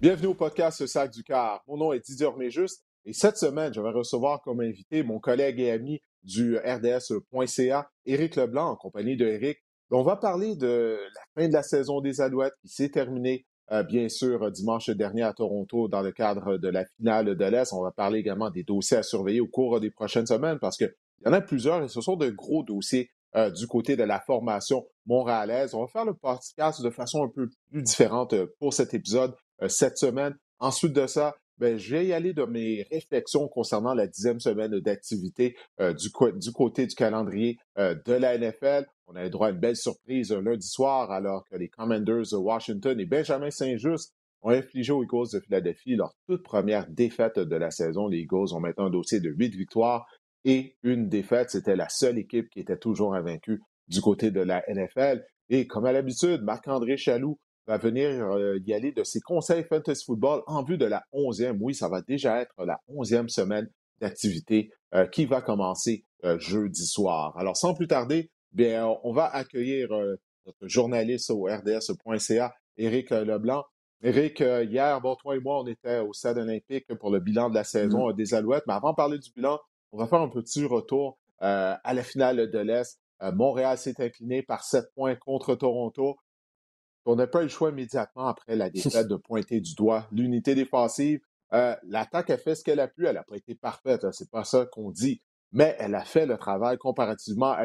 Bienvenue au podcast Sac du Car. Mon nom est Didier Orméjuste et cette semaine, je vais recevoir comme invité mon collègue et ami du RDS.ca, Éric Leblanc, en compagnie de Éric. On va parler de la fin de la saison des Alouettes qui s'est terminée, euh, bien sûr, dimanche dernier à Toronto dans le cadre de la finale de l'Est. On va parler également des dossiers à surveiller au cours des prochaines semaines parce qu'il y en a plusieurs et ce sont de gros dossiers euh, du côté de la formation montréalaise. On va faire le podcast de façon un peu plus différente euh, pour cet épisode cette semaine. Ensuite de ça, ben, je vais y aller de mes réflexions concernant la dixième semaine d'activité euh, du, du, côté du calendrier euh, de la NFL. On a eu droit à une belle surprise lundi soir alors que les Commanders de Washington et Benjamin Saint-Just ont infligé aux Eagles de Philadelphie leur toute première défaite de la saison. Les Eagles ont maintenant un dossier de huit victoires et une défaite. C'était la seule équipe qui était toujours invaincue du côté de la NFL. Et comme à l'habitude, Marc-André Chaloux va venir euh, y aller de ses conseils fantasy football en vue de la onzième. Oui, ça va déjà être la onzième semaine d'activité euh, qui va commencer euh, jeudi soir. Alors, sans plus tarder, bien, on va accueillir notre journaliste au rds.ca, Éric Leblanc. Éric, hier, bon, toi et moi, on était au stade olympique pour le bilan de la saison mmh. des Alouettes. Mais avant de parler du bilan, on va faire un petit retour à la finale de l'Est. Montréal s'est incliné par sept points contre Toronto. On n'a pas eu le choix immédiatement après la défaite de pointer du doigt l'unité défensive. Euh, l'attaque a fait ce qu'elle a pu. Elle n'a pas été parfaite, hein, c'est pas ça qu'on dit. Mais elle a fait le travail comparativement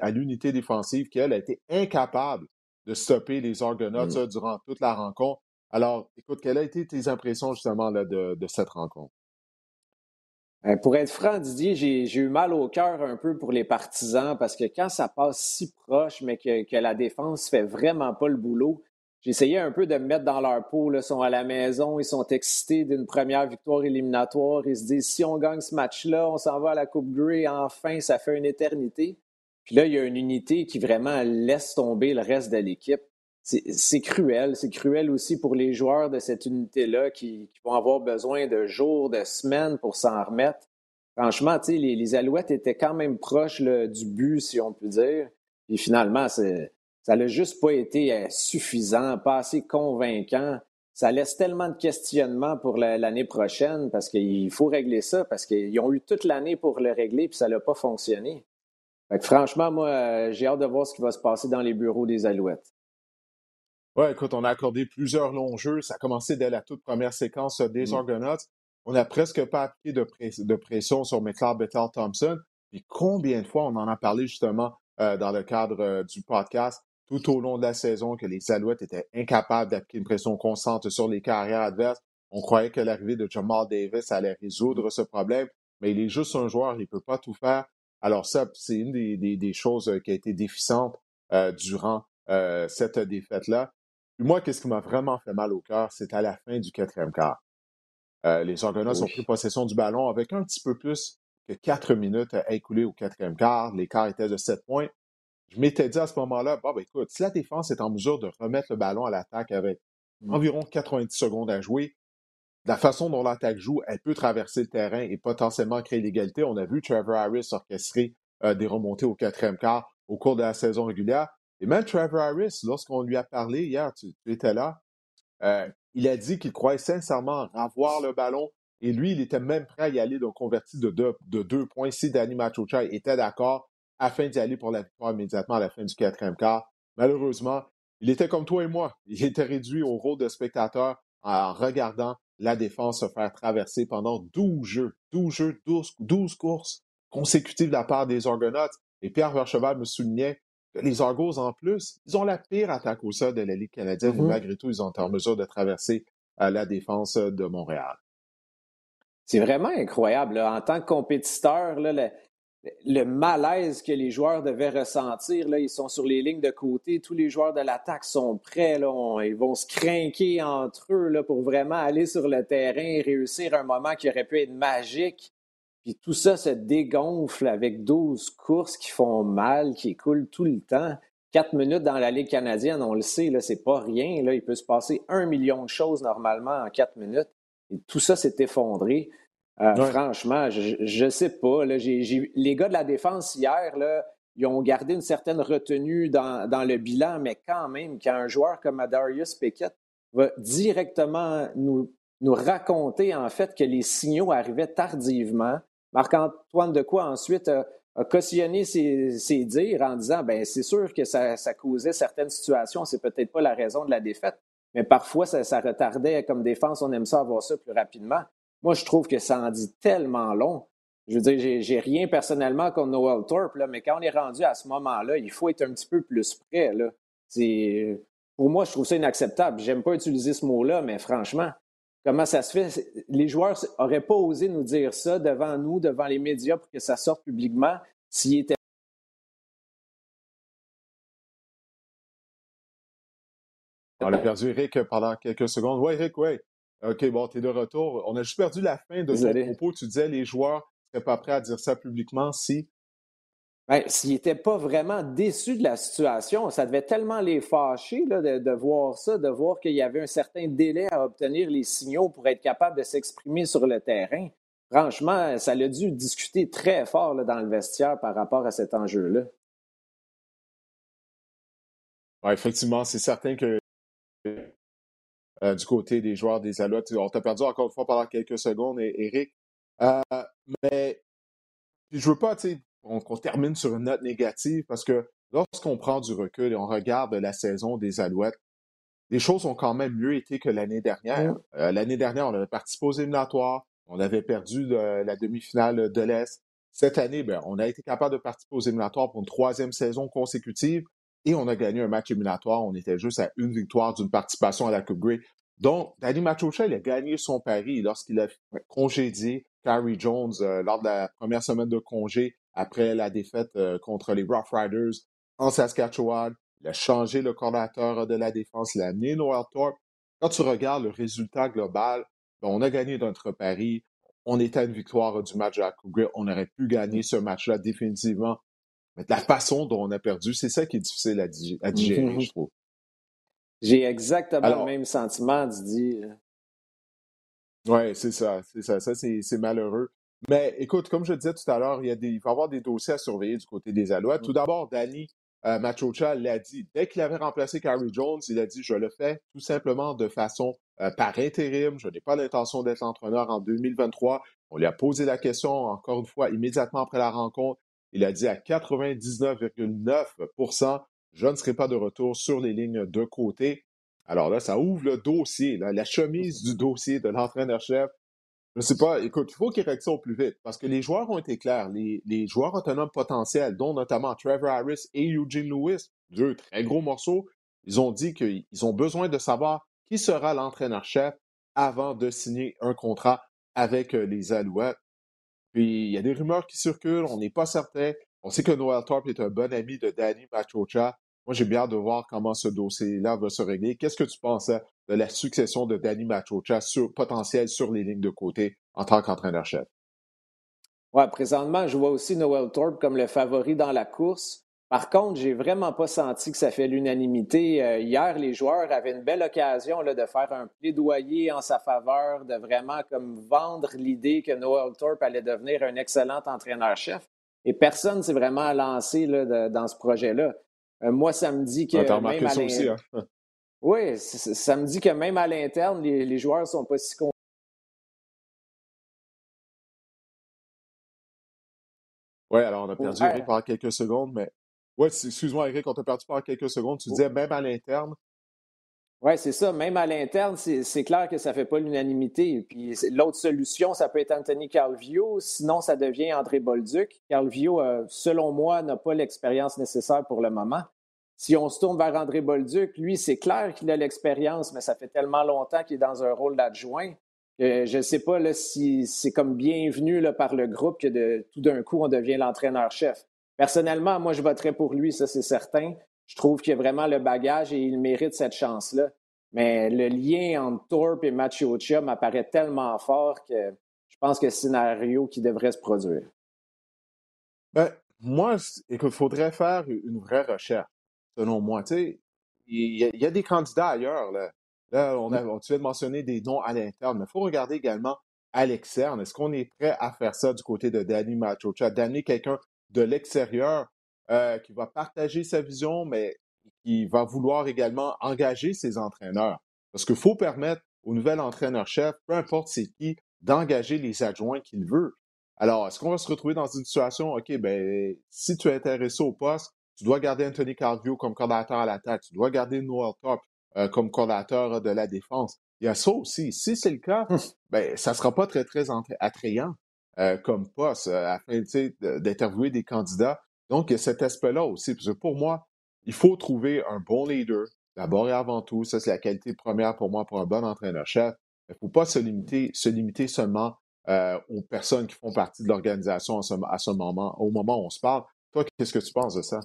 à l'unité défensive qui, elle, a été incapable de stopper les Argonauts mmh. durant toute la rencontre. Alors, écoute, quelles ont été tes impressions justement là, de cette rencontre? Euh, pour être franc, Didier, j'ai eu mal au cœur un peu pour les partisans parce que quand ça passe si proche, mais que, la défense fait vraiment pas le boulot, j'essayais un peu de me mettre dans leur peau. Ils sont à la maison, ils sont excités d'une première victoire éliminatoire. Ils se disent si on gagne ce match-là, on s'en va à la Coupe Grey, enfin, ça fait une éternité. Puis là, il y a une unité qui vraiment laisse tomber le reste de l'équipe c'est cruel. C'est cruel aussi pour les joueurs de cette unité-là qui, vont avoir besoin de jours, de semaines pour s'en remettre. Franchement, les, les Alouettes étaient quand même proches du but, si on peut dire. Et finalement, ça n'a juste pas été euh, suffisant, pas assez convaincant. Ça laisse tellement de questionnements pour l'année prochaine parce qu'il faut régler ça, parce qu'ils ont eu toute l'année pour le régler, puis ça n'a pas fonctionné. franchement, moi, euh, j'ai hâte de voir ce qui va se passer dans les bureaux des Alouettes. Oui, écoute, on a accordé plusieurs longs jeux. Ça a commencé dès la toute première séquence euh, des mmh. Argonauts. On n'a presque pas appliqué de, pression sur McLeod Bethel Thompson. Puis combien de fois on en a parlé justement euh, dans le cadre euh, du podcast tout au long de la saison que les Alouettes étaient incapables d'appliquer une pression constante sur les carrières adverses. On croyait que l'arrivée de Jamal Davis allait résoudre ce problème, mais il est juste un joueur, il ne peut pas tout faire. Alors ça, c'est une des, choses qui a été déficiente durant cette défaite-là moi, qu'est-ce qui m'a vraiment fait mal au cœur, c'est à la fin du quatrième quart. Euh, les Argonauts ont pris possession du ballon avec un petit peu plus que quatre minutes à écouler au quatrième quart. L'écart était de sept points. Je m'étais dit à ce moment-là, bah, ben, écoute, si la défense est en mesure de remettre le ballon à l'attaque avec mmh. environ 90 secondes à jouer, la façon dont l'attaque joue, elle peut traverser le terrain et potentiellement créer l'égalité. On a vu Trevor Harris orchestrer euh, des remontées au quatrième quart au cours de la saison régulière. Et même Trevor Harris, lorsqu'on lui a parlé hier, tu, étais là, euh, il a dit qu'il croyait sincèrement avoir le ballon et lui, il était même prêt à y aller, donc converti de deux, de deux points si Danny Machocha était d'accord afin d'y aller pour la victoire immédiatement à la fin du quatrième quart. Malheureusement, il était comme toi et moi. Il était réduit au rôle de spectateur en regardant la défense se faire traverser pendant 12 jeux, 12 jeux, 12, 12 courses consécutives de la part des Argonauts. Et Pierre Vercheval me soulignait les Argos, en plus, ils ont la pire attaque au sol de la Ligue canadienne, mais mm-hmm. malgré tout, ils ont été en mesure de traverser euh, la défense de Montréal. C'est vraiment incroyable. En tant que compétiteur, le, malaise que les joueurs devaient ressentir, là, ils sont sur les lignes de côté, tous les joueurs de l'attaque sont prêts, ils vont se craquer entre eux là, pour vraiment aller sur le terrain et réussir un moment qui aurait pu être magique. Puis tout ça se dégonfle avec 12 courses qui font mal, qui coulent tout le temps. Quatre minutes dans la Ligue canadienne, on le sait, là, c'est pas rien. Là, il peut se passer un million de choses normalement en quatre minutes. Et tout ça s'est effondré. Euh, franchement, je ne sais pas. Là, les gars de la défense hier, là, ils ont gardé une certaine retenue dans, dans, le bilan, mais quand même, quand un joueur comme Darius Pickett va directement nous, nous raconter en fait que les signaux arrivaient tardivement. Marc-Antoine de quoi ensuite a, cautionné ses, dires en disant ben c'est sûr que ça, causait certaines situations, c'est peut-être pas la raison de la défaite, mais parfois ça, ça, retardait comme défense, on aime ça avoir ça plus rapidement. Moi, je trouve que ça en dit tellement long. Je veux dire, j'ai rien personnellement contre Noel Thorpe, là, mais quand on est rendu à ce moment-là, il faut être un petit peu plus près. Là. Pour moi, je trouve ça inacceptable. J'aime pas utiliser ce mot-là, mais franchement, comment ça se fait? Les joueurs n'auraient pas osé nous dire ça devant nous, devant les médias pour que ça sorte publiquement s'ils étaient On a perdu Eric pendant quelques secondes. Oui, Eric, oui. OK, bon, tu es de retour. On a juste perdu la fin de ton propos. Tu disais les joueurs ne seraient pas prêts à dire ça publiquement si. Ben, S'ils n'étaient pas vraiment déçus de la situation, ça devait tellement les fâcher de, voir ça, de voir qu'il y avait un certain délai à obtenir les signaux pour être capable de s'exprimer sur le terrain. Franchement, ça a dû discuter très fort dans le vestiaire par rapport à cet enjeu-là. Effectivement, c'est certain que euh, du côté des joueurs des Alouettes. On t'a perdu encore une fois pendant quelques secondes, Eric. Euh, mais je veux pas qu'on termine sur une note négative parce que lorsqu'on prend du recul et on regarde la saison des Alouettes, les choses ont quand même mieux été que l'année dernière. Euh, l'année dernière, on avait participé aux éliminatoires, on avait perdu la demi-finale de l'Est. Cette année, ben, on a été capable de participer aux éliminatoires pour une troisième saison consécutive et on a gagné un match éliminatoire. On était juste à une victoire d'une participation à la Coupe Grey. Donc, Danny Machocha, il a gagné son pari lorsqu'il a congédié Carrie Jones euh, lors de la première semaine de congé après la défaite euh, contre les Rough Riders en Saskatchewan. Il a changé le coordinateur de la défense, il a amené Noel Thorpe. Quand tu regardes le résultat global, ben, on a gagné notre pari. On était à une victoire du match Coupe Grey. On aurait pu gagner ce match-là définitivement. Mais la façon dont on a perdu, c'est ça qui est difficile à, digérer, je trouve. J'ai exactement le même sentiment, Didier. Oui, c'est ça, c'est ça. Ça, c'est malheureux. Mais écoute, comme je disais tout à l'heure, il, y a des, il va y avoir des dossiers à surveiller du côté des Alouettes. Tout d'abord, Danny euh, Machocha l'a dit. Dès qu'il avait remplacé Carrie Jones, il a dit Je le fais tout simplement de façon euh, par intérim. Je n'ai pas l'intention d'être entraîneur en 2023. On lui a posé la question encore une fois immédiatement après la rencontre. Il a dit à 99,9% je ne serai pas de retour sur les lignes de côté. Alors là, ça ouvre le dossier, la chemise du dossier de l'entraîneur-chef. Je ne sais pas, écoute, il faut qu'il règle ça au plus vite parce que les joueurs ont été clairs. Les, joueurs autonomes potentiels, dont notamment Trevor Harris et Eugene Lewis, deux très gros morceaux, ils ont dit qu'ils ont besoin de savoir qui sera l'entraîneur-chef avant de signer un contrat avec euh, les Alouettes. Puis il y a des rumeurs qui circulent, on n'est pas certain. On sait que Noel Thorpe est un bon ami de Danny Machocha. Moi, j'ai bien hâte de voir comment ce dossier-là va se régler. Qu'est-ce que tu penses de la succession de Danny Machocha sur, potentiel sur les lignes de côté en tant qu'entraîneur-chef? Oui, présentement, je vois aussi Noel Thorpe comme le favori dans la course. Par contre, j'ai vraiment pas senti que ça fait l'unanimité. Euh, hier, les joueurs avaient une belle occasion là, de faire un plaidoyer en sa faveur, de vraiment comme vendre l'idée que Noel Thorpe allait devenir un excellent entraîneur-chef. Et personne s'est vraiment lancé là, dans ce projet-là. Euh, moi, ça me dit que même à. Hein? Oui, ça me dit que même à l'interne, les, les joueurs ne sont pas si Oui, alors on a perdu Eric pendant quelques secondes, mais oui, excuse-moi, Eric, on t'a perdu pendant quelques secondes. Tu disais même à l'interne. Oui, c'est ça. Même à l'interne, c'est clair que ça ne fait pas l'unanimité. Puis l'autre solution, ça peut être Anthony Calvio. Sinon, ça devient André Bolduc. Calvio, euh, selon moi, n'a pas l'expérience nécessaire pour le moment. Si on se tourne vers André Bolduc, lui, c'est clair qu'il a l'expérience, mais ça fait tellement longtemps qu'il est dans un rôle d'adjoint que je ne sais pas si c'est comme bienvenu par le groupe que tout d'un coup, on devient l'entraîneur-chef. Personnellement, moi, je voterais pour lui, ça c'est certain. Je trouve qu'il a vraiment le bagage et il mérite cette chance-là. Mais le lien entre Thorpe et Machiocha m'apparaît tellement fort que je pense que c'est un scénario qui devrait se produire. Ben, moi, il faudrait faire une vraie recherche, selon moi. il y, a des candidats ailleurs. Là, là on, a, on tu viens de mentionner des noms à l'interne, mais il faut regarder également à l'externe. Est-ce qu'on est prêt à faire ça du côté de Danny Machocha, d'amener quelqu'un de l'extérieur euh, qui va partager sa vision, mais qui va vouloir également engager ses entraîneurs. Parce qu'il faut permettre au nouvel entraîneur-chef, peu importe c'est qui, d'engager les adjoints qu'il veut. Alors, est-ce qu'on va se retrouver dans une situation, OK, ben, si tu es intéressé au poste, tu dois garder Anthony Carvio comme coordinateur à l'attaque, tu dois garder Noel Top euh, comme coordinateur de la défense. Il y a ça aussi. Si c'est le cas, hum. ben, ça sera pas très, très attrayant euh, comme poste euh, afin d'interviewer des candidats. Donc, il y a cet aspect-là aussi. Parce que pour moi, il faut trouver un bon leader, d'abord et avant tout. Ça, c'est la qualité première pour moi pour un bon entraîneur-chef. Il ne faut pas se limiter, se limiter seulement euh, aux personnes qui font partie de l'organisation à ce, moment, au moment où on se parle. Toi, qu'est-ce que tu penses de ça?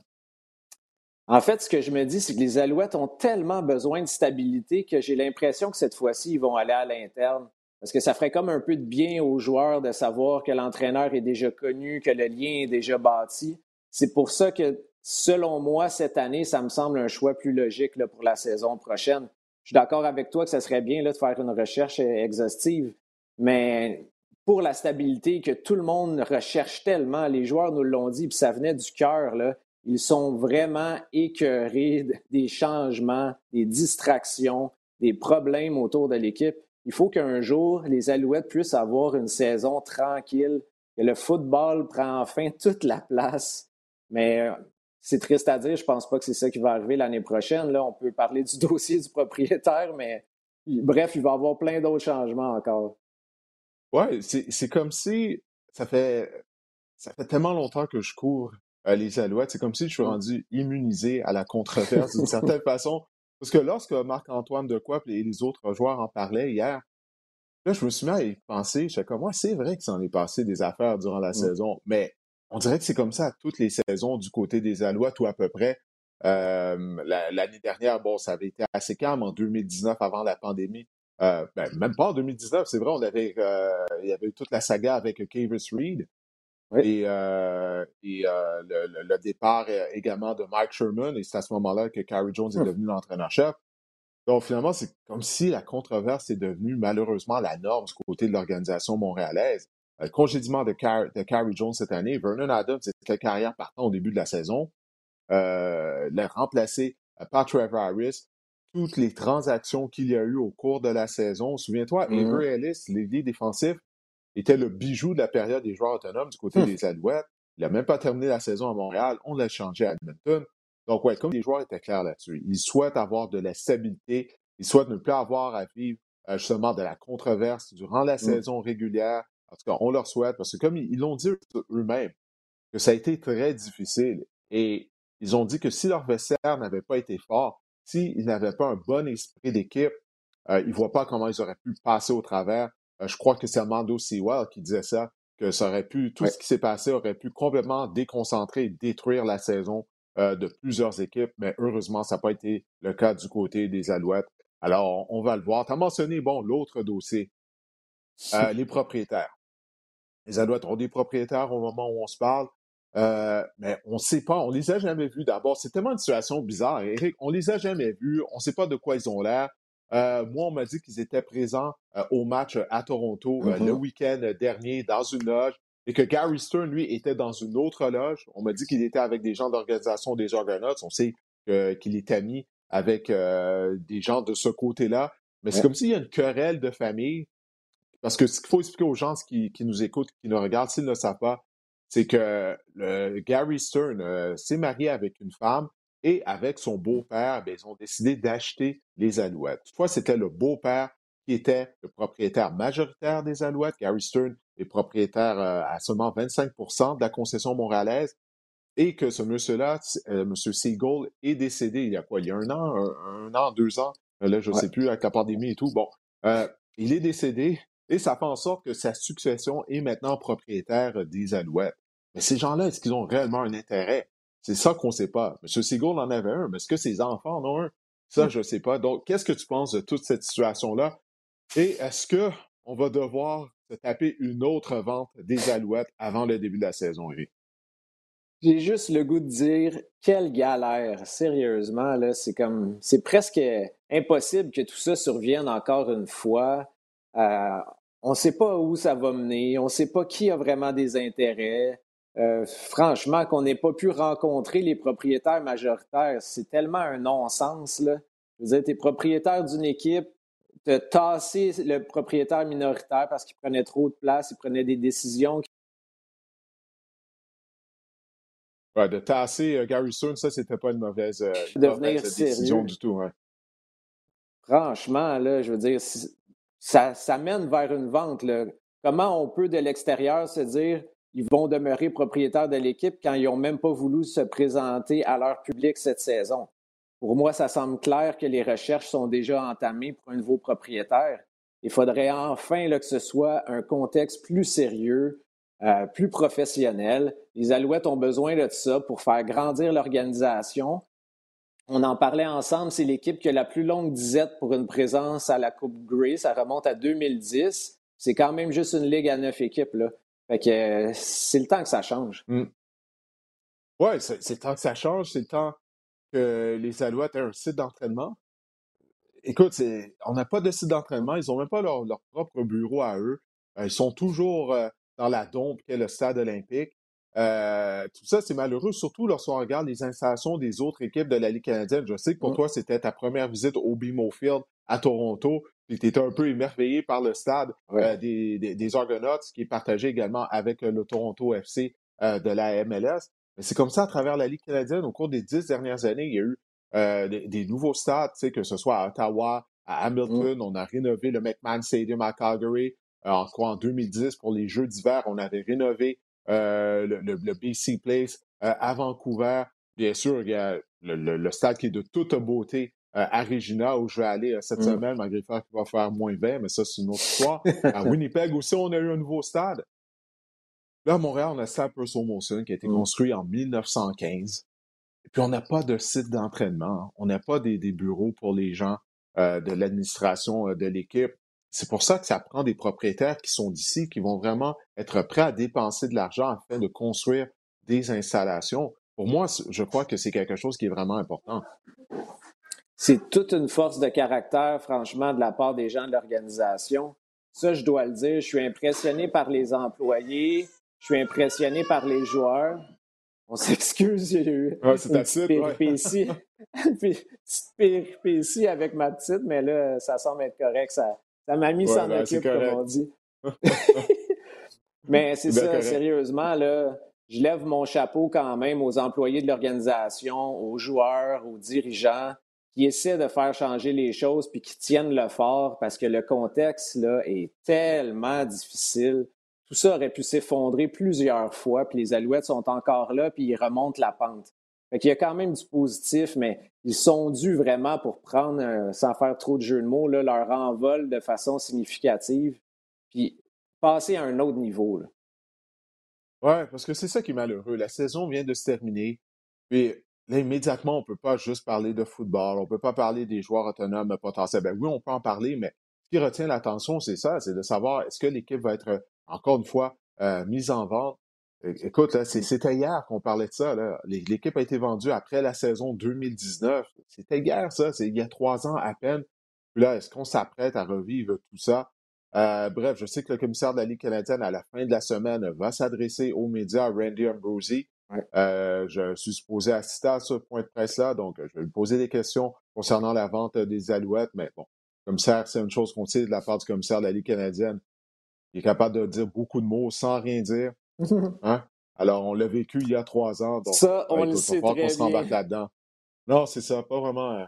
En fait, ce que je me dis, c'est que les Alouettes ont tellement besoin de stabilité que j'ai l'impression que cette fois-ci, ils vont aller à l'interne. Parce que ça ferait comme un peu de bien aux joueurs de savoir que l'entraîneur est déjà connu, que le lien est déjà bâti. C'est pour ça que, selon moi, cette année, ça me semble un choix plus logique pour la saison prochaine. Je suis d'accord avec toi que ça serait bien de faire une recherche euh, exhaustive, mais pour la stabilité que tout le monde recherche tellement, les joueurs nous l'ont dit, puis ça venait du cœur, ils sont vraiment écœurés des changements, des distractions, des problèmes autour de l'équipe. Il faut qu'un jour, les Alouettes puissent avoir une saison tranquille, que le football prend enfin toute la place. Mais euh, c'est triste à dire, je ne pense pas que c'est ça qui va arriver l'année prochaine. Là, on peut parler du dossier du propriétaire, mais bref, il va y avoir plein d'autres changements encore. Oui, c'est comme si ça fait ça fait tellement longtemps que je cours euh, les Alouettes, c'est comme si je suis rendu immunisé à la controverse d'une certaine façon. Parce que lorsque Marc-Antoine Decoip et les autres joueurs en parlaient hier, là, je me suis mis à y penser. Je comme, moi, c'est vrai que ça en est passé des affaires durant la saison, mais on dirait que c'est comme ça à toutes les saisons du côté des Alouettes ou à peu près. Euh, l'année dernière, bon, ça avait été assez calme en 2019 avant la pandémie. Euh, ben, même pas en 2019, c'est vrai, on avait, euh, il y avait eu toute la saga avec Cavis Reed. Et, euh, et euh, le, le, départ euh, également de Mike Sherman, et c'est à ce moment-là que Carrie Jones est hum. devenu l'entraîneur-chef. Donc finalement, c'est comme si la controverse est devenue malheureusement la norme du côté de l'organisation montréalaise. Le congédiement de, Car de Carrie Jones cette année, Vernon Adams était carrière partant au début de la saison, euh, l'a remplacé par Trevor Harris. Toutes les transactions qu'il y a eu au cours de la saison, souviens-toi, mmh. Avery Ellis, l'ailier défensif, était le bijou de la période des joueurs autonomes du côté hum. des Alouettes. Il n'a même pas terminé la saison à Montréal. On l'a changé à Edmonton. Donc, ouais, comme les joueurs étaient clairs là-dessus, ils souhaitent avoir de la stabilité. Ils souhaitent ne plus avoir à vivre euh, justement de la controverse durant la hum. saison régulière. En tout cas, on leur souhaite, parce que comme ils l'ont dit eux-mêmes, que ça a été très difficile. Et ils ont dit que si leur vestiaire n'avait pas été fort, s'ils n'avaient pas un bon esprit d'équipe, euh, ils ne voient pas comment ils auraient pu passer au travers je crois que c'est Armando Sewell qui disait ça, que ça aurait pu, tout ce qui s'est passé aurait pu complètement déconcentrer et détruire la saison euh, de plusieurs équipes, mais heureusement, ça n'a pas été le cas du côté des Alouettes. Alors, on, va le voir. Tu as mentionné, bon, l'autre dossier, euh, les propriétaires. Les Alouettes ont des propriétaires au moment où on se parle, mais on ne sait pas, on les a jamais vus d'abord. C'est tellement une situation bizarre, Eric. On les a jamais vus, on ne sait pas de quoi ils ont l'air. Euh, moi, on m'a dit qu'ils étaient présents euh, au match euh, à Toronto le mm-hmm. week-end dernier dans une loge et que Gary Stern, lui, était dans une autre loge. On m'a dit qu'il était avec des gens d'organisation des Argonauts. On sait qu'il est ami avec des gens de ce côté-là. Mais c'est comme s'il y a une querelle de famille. Parce que ce qu'il faut expliquer aux gens qui, qui nous écoutent, qui nous regardent, s'ils ne le savent pas, c'est que Gary Stern s'est marié avec une femme et avec son beau-père, ben, ils ont décidé d'acheter les Alouettes. Toutefois, c'était le beau-père qui était le propriétaire majoritaire des Alouettes. Gary Stern est propriétaire euh, à seulement 25% de la concession montréalaise et que ce monsieur-là, euh, M. Seagull, est décédé il y a quoi? Il y a un an, un, an, deux ans? Là, je ne sais plus, avec la pandémie et tout. Bon, euh, il est décédé et ça fait en sorte que sa succession est maintenant propriétaire des Alouettes. Mais ces gens-là, est-ce qu'ils ont réellement un intérêt? C'est ça qu'on ne sait pas. M. Seagull en avait un, mais est-ce que ses enfants en ont un? Ça, je ne sais pas. Donc, qu'est-ce que tu penses de toute cette situation-là? Et est-ce qu'on va devoir se taper une autre vente des Alouettes avant le début de la saison, Eric? J'ai juste le goût de dire quelle galère, sérieusement là, c'est comme c'est presque impossible que tout ça survienne encore une fois. Euh, on ne sait pas où ça va mener, on ne sait pas qui a vraiment des intérêts. Euh, franchement, qu'on n'ait pas pu rencontrer les propriétaires majoritaires, c'est tellement un non-sens. Là. Je veux dire, tu es propriétaire d'une équipe, de tasser le propriétaire minoritaire parce qu'il prenait trop de place, il prenait des décisions. Ouais, de tasser euh, Gary Soon, ça, c'était pas une mauvaise, euh, décision du tout. Franchement, là, je veux dire, ça, ça mène vers une vente. Là. Comment on peut, de l'extérieur, se dire ils vont demeurer propriétaires de l'équipe quand ils n'ont même pas voulu se présenter à leur public cette saison? Pour moi, ça semble clair que les recherches sont déjà entamées pour un nouveau propriétaire. Il faudrait enfin que ce soit un contexte plus sérieux, euh, plus professionnel. Les Alouettes ont besoin de ça pour faire grandir l'organisation. On en parlait ensemble, c'est l'équipe qui a la plus longue disette pour une présence à la Coupe Grey. Ça remonte à 2010. C'est quand même juste une ligue à neuf équipes. Là. Fait que euh, c'est le temps que ça change. Mm. Oui, c'est le temps que ça change. C'est le temps que les Alouettes aient un site d'entraînement. Écoute, on n'a pas de site d'entraînement. Ils n'ont même pas leur, propre bureau à eux. Euh, ils sont toujours euh, dans la dompe qu'est le stade olympique. Euh, tout ça, c'est malheureux, surtout lorsqu'on regarde les installations des autres équipes de la Ligue canadienne. Je sais que pour mm. toi, c'était ta première visite au BMO Field à Toronto. Tu étais un peu émerveillé par le stade euh, des, des, Argonauts, qui est partagé également avec le Toronto FC euh, de la MLS. Mais c'est comme ça à travers la Ligue canadienne. Au cours des dix dernières années, il y a eu des, nouveaux stades, que ce soit à Ottawa, à Hamilton. Mm. On a rénové le McMahon Stadium à Calgary. en, en 2010, pour les Jeux d'hiver, on avait rénové euh, le, BC Place euh, à Vancouver. Bien sûr, il y a le, stade qui est de toute beauté euh, à Regina, où je vais aller cette mm. semaine, malgré le fait qu'il va faire moins 20, mais ça, c'est une autre histoire. à Winnipeg aussi, on a eu un nouveau stade. Là, à Montréal, on a le stade Purcell Molson qui a été mm. construit en 1915. Et puis, on n'a pas de site d'entraînement. On n'a pas des, bureaux pour les gens de l'administration de l'équipe. C'est pour ça que ça prend des propriétaires qui sont d'ici, qui vont vraiment être prêts à dépenser de l'argent afin de construire des installations. Pour moi, je crois que c'est quelque chose qui est vraiment important. C'est toute une force de caractère, franchement, de la part des gens de l'organisation. Ça, je dois le dire, je suis impressionné par les employés, je suis impressionné par les joueurs. On s'excuse, il y a eu une petite péripétie, petite péripétie avec ma petite, mais là, ça semble être correct. Ça, ça m'a mis s'en ben, occupe, comme on dit. Mais c'est ça, sérieusement, là, je lève mon chapeau quand même aux employés de l'organisation, aux joueurs, aux dirigeants qui essaient de faire changer les choses puis qui tiennent le fort parce que le contexte là, est tellement difficile. Tout ça aurait pu s'effondrer plusieurs fois, puis les Alouettes sont encore là, puis ils remontent la pente. Fait qu'il y a quand même du positif, mais ils sont dus vraiment pour prendre, euh, sans faire trop de jeu de mots, leur envol de façon significative, puis passer à un autre niveau. Là. Ouais, parce que c'est ça qui est malheureux. La saison vient de se terminer. Puis là, immédiatement, on peut pas juste parler de football. On peut pas parler des joueurs autonomes potentiels. Ben oui, on peut en parler, mais ce qui retient l'attention, c'est ça, c'est de savoir est-ce que l'équipe va être, encore une fois, euh, mise en vente Écoute, c'était hier qu'on parlait de ça. L'équipe a été vendue après la saison 2019. C'était hier, ça. C'est il y a trois ans à peine. Là, est-ce qu'on s'apprête à revivre tout ça? Euh, bref, je sais que le commissaire de la Ligue canadienne, à la fin de la semaine, va s'adresser aux médias, Randy Ambrosi. Euh, je suis supposé assister à ce point de presse-là, donc je vais lui poser des questions concernant la vente des Alouettes. Mais bon, commissaire, c'est une chose qu'on sait de la part du commissaire de la Ligue canadienne. Il est capable de dire beaucoup de mots sans rien dire. Hein? Alors, on l'a vécu il y a trois ans. Donc, ça, on le sait très se là-dedans. Non, c'est ça, pas vraiment. Euh,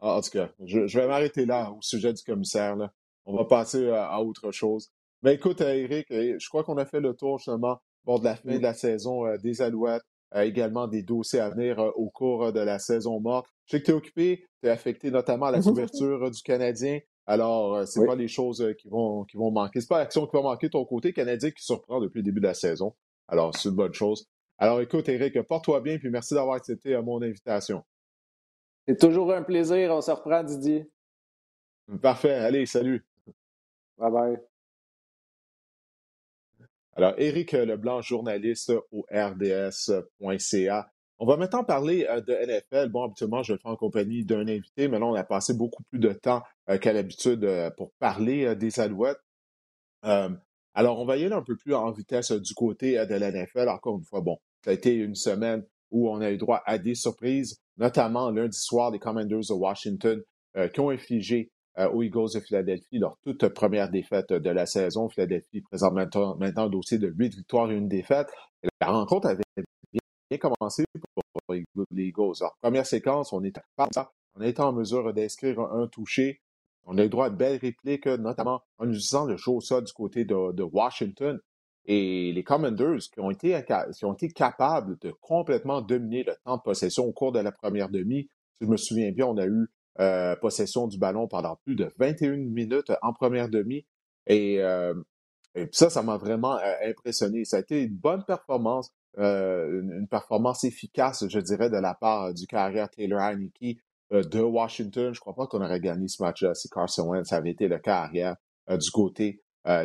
en tout cas, je, vais m'arrêter là au sujet du commissaire. Là. On va passer euh, à, autre chose. Mais écoute, Eric, euh, je crois qu'on a fait le tour justement bon, de la fin de la saison des Alouettes, également des dossiers à venir au cours de la saison morte. Je sais que tu es occupé, tu es affecté notamment à la couverture du Canadien. Alors, euh, c'est pas les choses euh, qui vont, qui vont manquer. C'est pas l'action qui va manquer ton côté canadien qui surprend depuis le début de la saison. Alors, c'est une bonne chose. Alors, écoute, Eric, porte-toi bien, puis merci d'avoir accepté euh, mon invitation. C'est toujours un plaisir. On se reprend, Didier. Parfait. Allez, salut. Bye bye. Alors, Éric Leblanc, journaliste au RDS.ca. On va maintenant parler euh, de NFL. Bon, habituellement, je le fais en compagnie d'un invité, mais là, on a passé beaucoup plus de temps euh, qu'à l'habitude euh, pour parler des Alouettes. alors, on va y aller un peu plus en vitesse du côté de la NFL. Encore une fois, bon, ça a été une semaine où on a eu droit à des surprises, notamment lundi soir, les Commanders de Washington qui ont infligé aux Eagles de Philadelphie, leur toute première défaite de la saison. Philadelphie présente maintenant, un dossier de huit victoires et une défaite. la rencontre avait bien commencé pour les Eagles. Alors, première séquence, on était, on était en mesure d'inscrire un, touché. On a eu droit à de belles répliques, notamment en utilisant le sol du côté de, Washington. Et les Commanders qui ont, été, qui ont été capables de complètement dominer le temps de possession au cours de la première demi. Si je me souviens bien, on a eu euh, possession du ballon pendant plus de 21 minutes en première demi. Et, euh, ça, ça m'a vraiment euh, impressionné. Ça a été une bonne performance, une, performance efficace, je dirais, de la part du carrière Taylor Heineke de Washington. Je crois pas qu'on aurait gagné ce match-là si Carson Wentz avait été le carrière du côté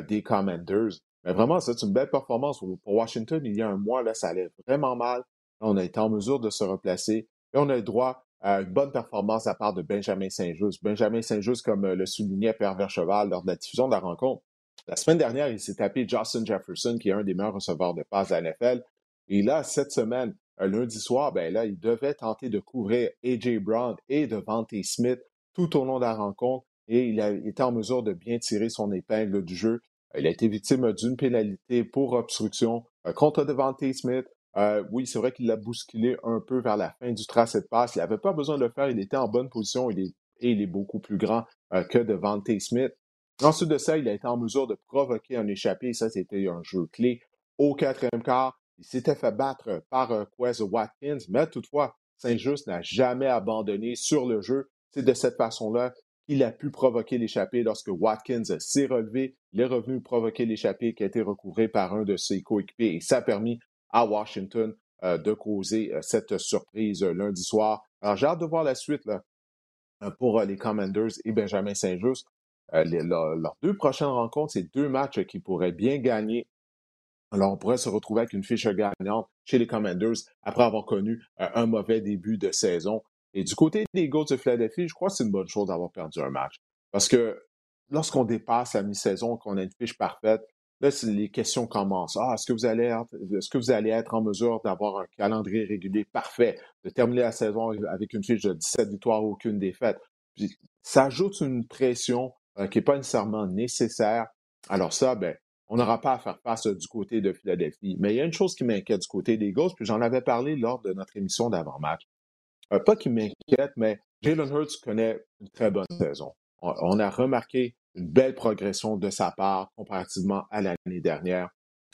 des Commanders. Mais vraiment, c'est une belle performance pour Washington. Il y a un mois, là, ça allait vraiment mal. On a été en mesure de se replacer et on a le droit une bonne performance à part de Benjamin Saint-Just. Benjamin Saint-Just, comme euh, le soulignait Pierre Vercheval lors de la diffusion de la rencontre, la semaine dernière, il s'est tapé Justin Jefferson, qui est un des meilleurs receveurs de passe de la NFL. Et là, cette semaine, un lundi soir, ben il devait tenter de couvrir A.J. Brown et Devante Smith tout au long de la rencontre et il a été en mesure de bien tirer son épingle du jeu. Il a été victime d'une pénalité pour obstruction euh, contre Devante Smith. Euh, oui, c'est vrai qu'il l'a bousculé un peu vers la fin du tracé de passe. Il n'avait pas besoin de le faire. Il était en bonne position il est, et il est beaucoup plus grand euh, que Devante Smith. Ensuite de ça, il a été en mesure de provoquer un échappé. Ça, c'était un jeu clé. Au quatrième quart, il s'était fait battre par euh, Quez Watkins, mais toutefois, Saint-Just n'a jamais abandonné sur le jeu. C'est de cette façon-là qu'il a pu provoquer l'échappée lorsque Watkins s'est relevé. Il est revenu provoquer l'échappée qui a été recouvré par un de ses coéquipiers et ça a permis à Washington euh, de causer euh, cette surprise euh, lundi soir. Alors, j'ai hâte de voir la suite pour les Commanders et Benjamin Saint-Just. leurs deux prochaines rencontres, c'est deux matchs qui pourraient bien gagner. Alors, on pourrait se retrouver avec une fiche gagnante chez les Commanders après avoir connu un mauvais début de saison. Et du côté des Eagles de Philadelphie, je crois que c'est une bonne chose d'avoir perdu un match. Parce que lorsqu'on dépasse la mi-saison, qu'on a une fiche parfaite, Là, les questions commencent. Ah, est-ce que vous allez être, est-ce que vous allez être en mesure d'avoir un calendrier régulier? Parfait, de terminer la saison avec une fiche de 17 victoires, aucune défaite? Puis, ça ajoute une pression euh, qui n'est pas nécessairement nécessaire. Alors ça, ben, on n'aura pas à faire face du côté de Philadelphie. Mais il y a une chose qui m'inquiète du côté des Ghosts, puis j'en avais parlé lors de notre émission d'avant-match. Euh, pas qui m'inquiète, mais Jalen Hurts connaît une très bonne saison. On a remarqué une belle progression de sa part comparativement à l'année dernière.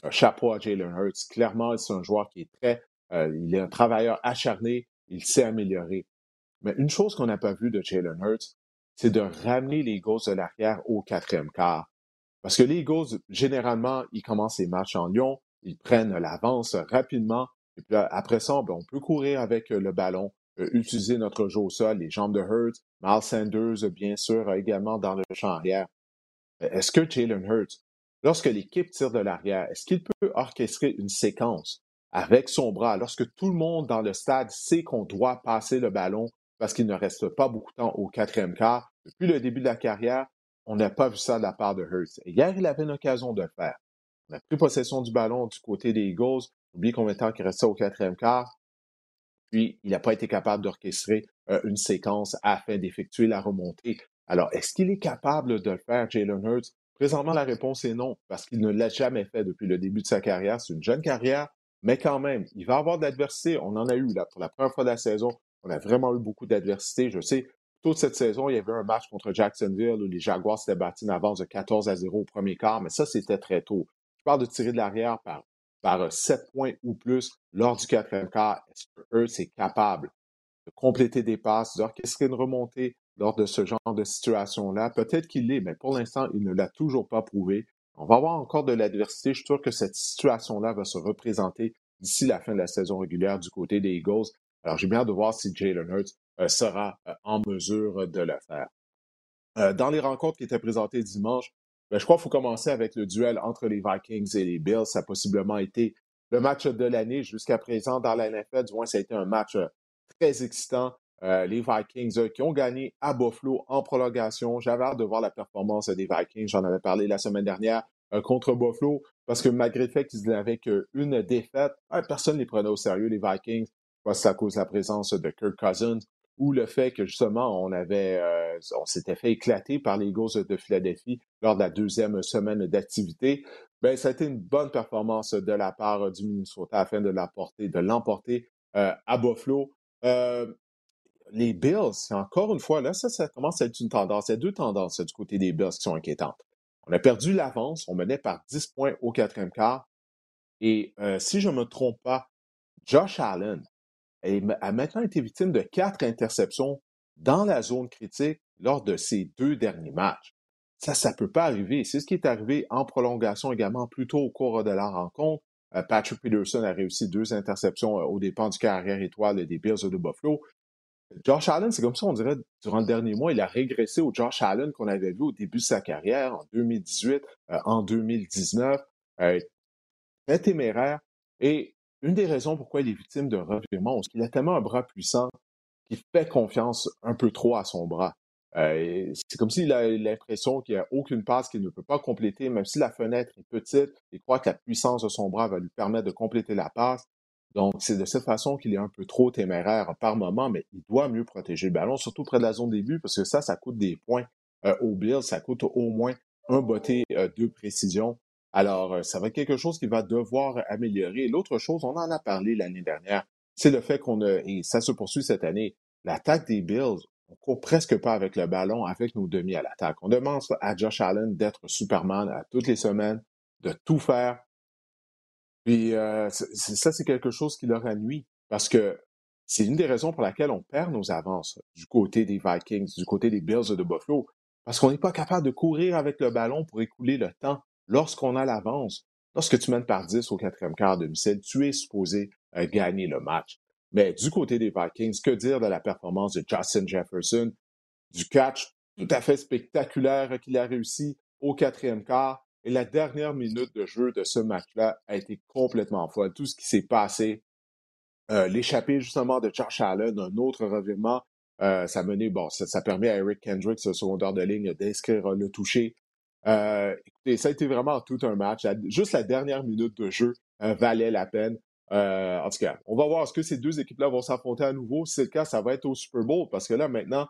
chapeau à Jalen Hurts. Clairement, c'est un joueur qui est très, euh, il est un travailleur acharné, il s'est amélioré. Mais une chose qu'on n'a pas vue de Jalen Hurts, c'est de ramener les Eagles de l'arrière au quatrième quart. Parce que les Eagles, généralement, ils commencent les matchs en Lyon, ils prennent l'avance rapidement, et puis après ça, ben, on peut courir avec le ballon, utiliser notre jeu au les jambes de Hurts, Miles Sanders, bien sûr, également dans le champ arrière. Est-ce que Jalen Hurts, lorsque l'équipe tire de l'arrière, est-ce qu'il peut orchestrer une séquence avec son bras lorsque tout le monde dans le stade sait qu'on doit passer le ballon parce qu'il ne reste pas beaucoup de temps au quatrième quart? Depuis le début de la carrière, on n'a pas vu ça de la part de Hurts. hier, il avait une occasion de le faire. On a pris possession du ballon du côté des Eagles. Oublie combien de temps il restait au quatrième quart. Puis, il n'a pas été capable d'orchestrer euh, une séquence afin d'effectuer la remontée. Alors, est-ce qu'il est capable de le faire, Jalen Hurts? Présentement, la réponse est non, parce qu'il ne l'a jamais fait depuis le début de sa carrière. C'est une jeune carrière, mais quand même, il va avoir de l'adversité. On en a eu là, pour la première fois de la saison. On a vraiment eu beaucoup d'adversité. Je sais, toute cette saison, il y avait un match contre Jacksonville où les Jaguars s'étaient battus une avance de 14 à 0 au premier quart, mais ça, c'était très tôt. Je parle de tirer de l'arrière par par 7 points ou plus lors du quatrième quart, est-ce que c'est capable de compléter des passes, d'orchestrer une remontée lors de ce genre de situation-là? Peut-être qu'il l'est, mais pour l'instant, il ne l'a toujours pas prouvé. On va avoir encore de l'adversité. Je suis que cette situation-là va se représenter d'ici la fin de la saison régulière du côté des Eagles. Alors, j'ai bien hâte de voir si Jalen Hurts euh, sera euh, en mesure de le faire. Euh, dans les rencontres qui étaient présentées dimanche, ben, je crois qu'il faut commencer avec le duel entre les Vikings et les Bills. Ça a possiblement été le match de l'année jusqu'à présent dans la NFL. Du moins, ça a été un match euh, très excitant. Euh, les Vikings euh, qui ont gagné à Buffalo en prolongation. J'avais hâte de voir la performance des Vikings. J'en avais parlé la semaine dernière contre Buffalo parce que malgré le fait qu'ils n'avaient qu'une défaite, personne ne les prenait au sérieux, les Vikings. C'est à cause de la présence de Kirk Cousins ou le fait que justement on avait euh, on s'était fait éclater par les Eagles de Philadelphie lors de la deuxième semaine d'activité, ben ça a été une bonne performance de la part du Minnesota afin de l'emporter, de l'emporter euh, à Buffalo. Euh, les Bills, encore une fois, là, ça, ça commence à être une tendance. Il y a deux tendances du côté des Bills qui sont inquiétantes. On a perdu l'avance, on menait par 10 points au quatrième quart. Et si je ne me trompe pas, Josh Allen a maintenant été victime de quatre interceptions dans la zone critique lors de ses deux derniers matchs. Ça, ça peut pas arriver. C'est ce qui est arrivé en prolongation également plus tôt au cours de la rencontre. Euh, Patrick Peterson a réussi deux interceptions euh, au dépens du carrière étoile des Bills de Buffalo. Josh Allen, c'est comme ça, on dirait, durant le dernier mois, il a régressé au Josh Allen qu'on avait vu au début de sa carrière, en 2018, euh, en 2019. très téméraire. Et une des raisons pourquoi il est victime de revirement, c'est qu'il a tellement un bras puissant qu'il fait confiance un peu trop à son bras. Euh, c'est comme s'il a l'impression qu'il n'y a aucune passe qu'il ne peut pas compléter, même si la fenêtre est petite, il croit que la puissance de son bras va lui permettre de compléter la passe. Donc, c'est de cette façon qu'il est un peu trop téméraire par moment, mais il doit mieux protéger le ballon, surtout près de la zone début, parce que ça, ça coûte des points euh, au Bills, ça coûte au moins un botté euh, de précision. Alors, euh, ça va être quelque chose qui va devoir améliorer. L'autre chose, on en a parlé l'année dernière, c'est le fait qu'on a, et ça se poursuit cette année, l'attaque des Bills, on court presque pas avec le ballon, avec nos demi à l'attaque. On demande à Josh Allen d'être Superman à toutes les semaines, de tout faire. Puis euh, ça, c'est quelque chose qui leur nuit, parce que c'est une des raisons pour laquelle on perd nos avances du côté des Vikings, du côté des Bills de Buffalo, parce qu'on n'est pas capable de courir avec le ballon pour écouler le temps lorsqu'on a l'avance, lorsque tu mènes par 10 au quatrième quart de domicile, tu es supposé euh, gagner le match. Mais du côté des Vikings, que dire de la performance de Justin Jefferson, du catch tout à fait spectaculaire qu'il a réussi au quatrième quart. Et la dernière minute de jeu de ce match-là a été complètement folle. Tout ce qui s'est passé, euh, l'échappée justement de Josh Allen, un autre revirement, euh, ça mené, bon, ça, permet à Eric Kendricks, le secondaire de ligne, d'inscrire le toucher. Euh, écoutez, ça a été vraiment tout un match. Juste la dernière minute de jeu euh, valait la peine. Euh, en tout cas, on va voir est-ce que ces deux équipes-là vont s'affronter à nouveau. Si c'est le cas, ça va être au Super Bowl parce que là, maintenant,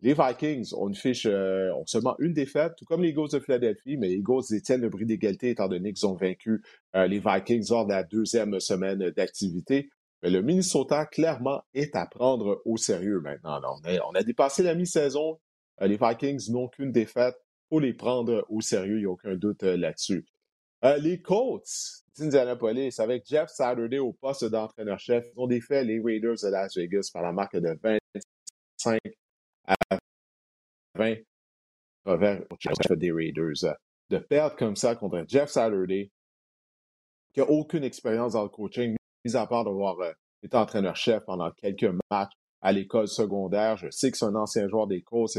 les Vikings ont une fiche, ont seulement une défaite, tout comme les Eagles de Philadelphie, mais les Eagles détiennent le bris d'égalité étant donné qu'ils ont vaincu les Vikings lors de la deuxième semaine d'activité. Mais le Minnesota, clairement, est à prendre au sérieux maintenant. on a dépassé la mi-saison. les Vikings n'ont qu'une défaite faut les prendre au sérieux, il n'y a aucun doute euh, là-dessus. Euh, les Colts d'Indianapolis, avec Jeff Saturday au poste d'entraîneur-chef, ont défait les Raiders de Las Vegas par la marque de 25 à 20 travers au des Raiders. De perdre comme ça contre Jeff Saturday, qui n'a aucune expérience dans le coaching, mis à part d'avoir euh, été entraîneur-chef pendant quelques matchs à l'école secondaire. Je sais que c'est un ancien joueur des Colts,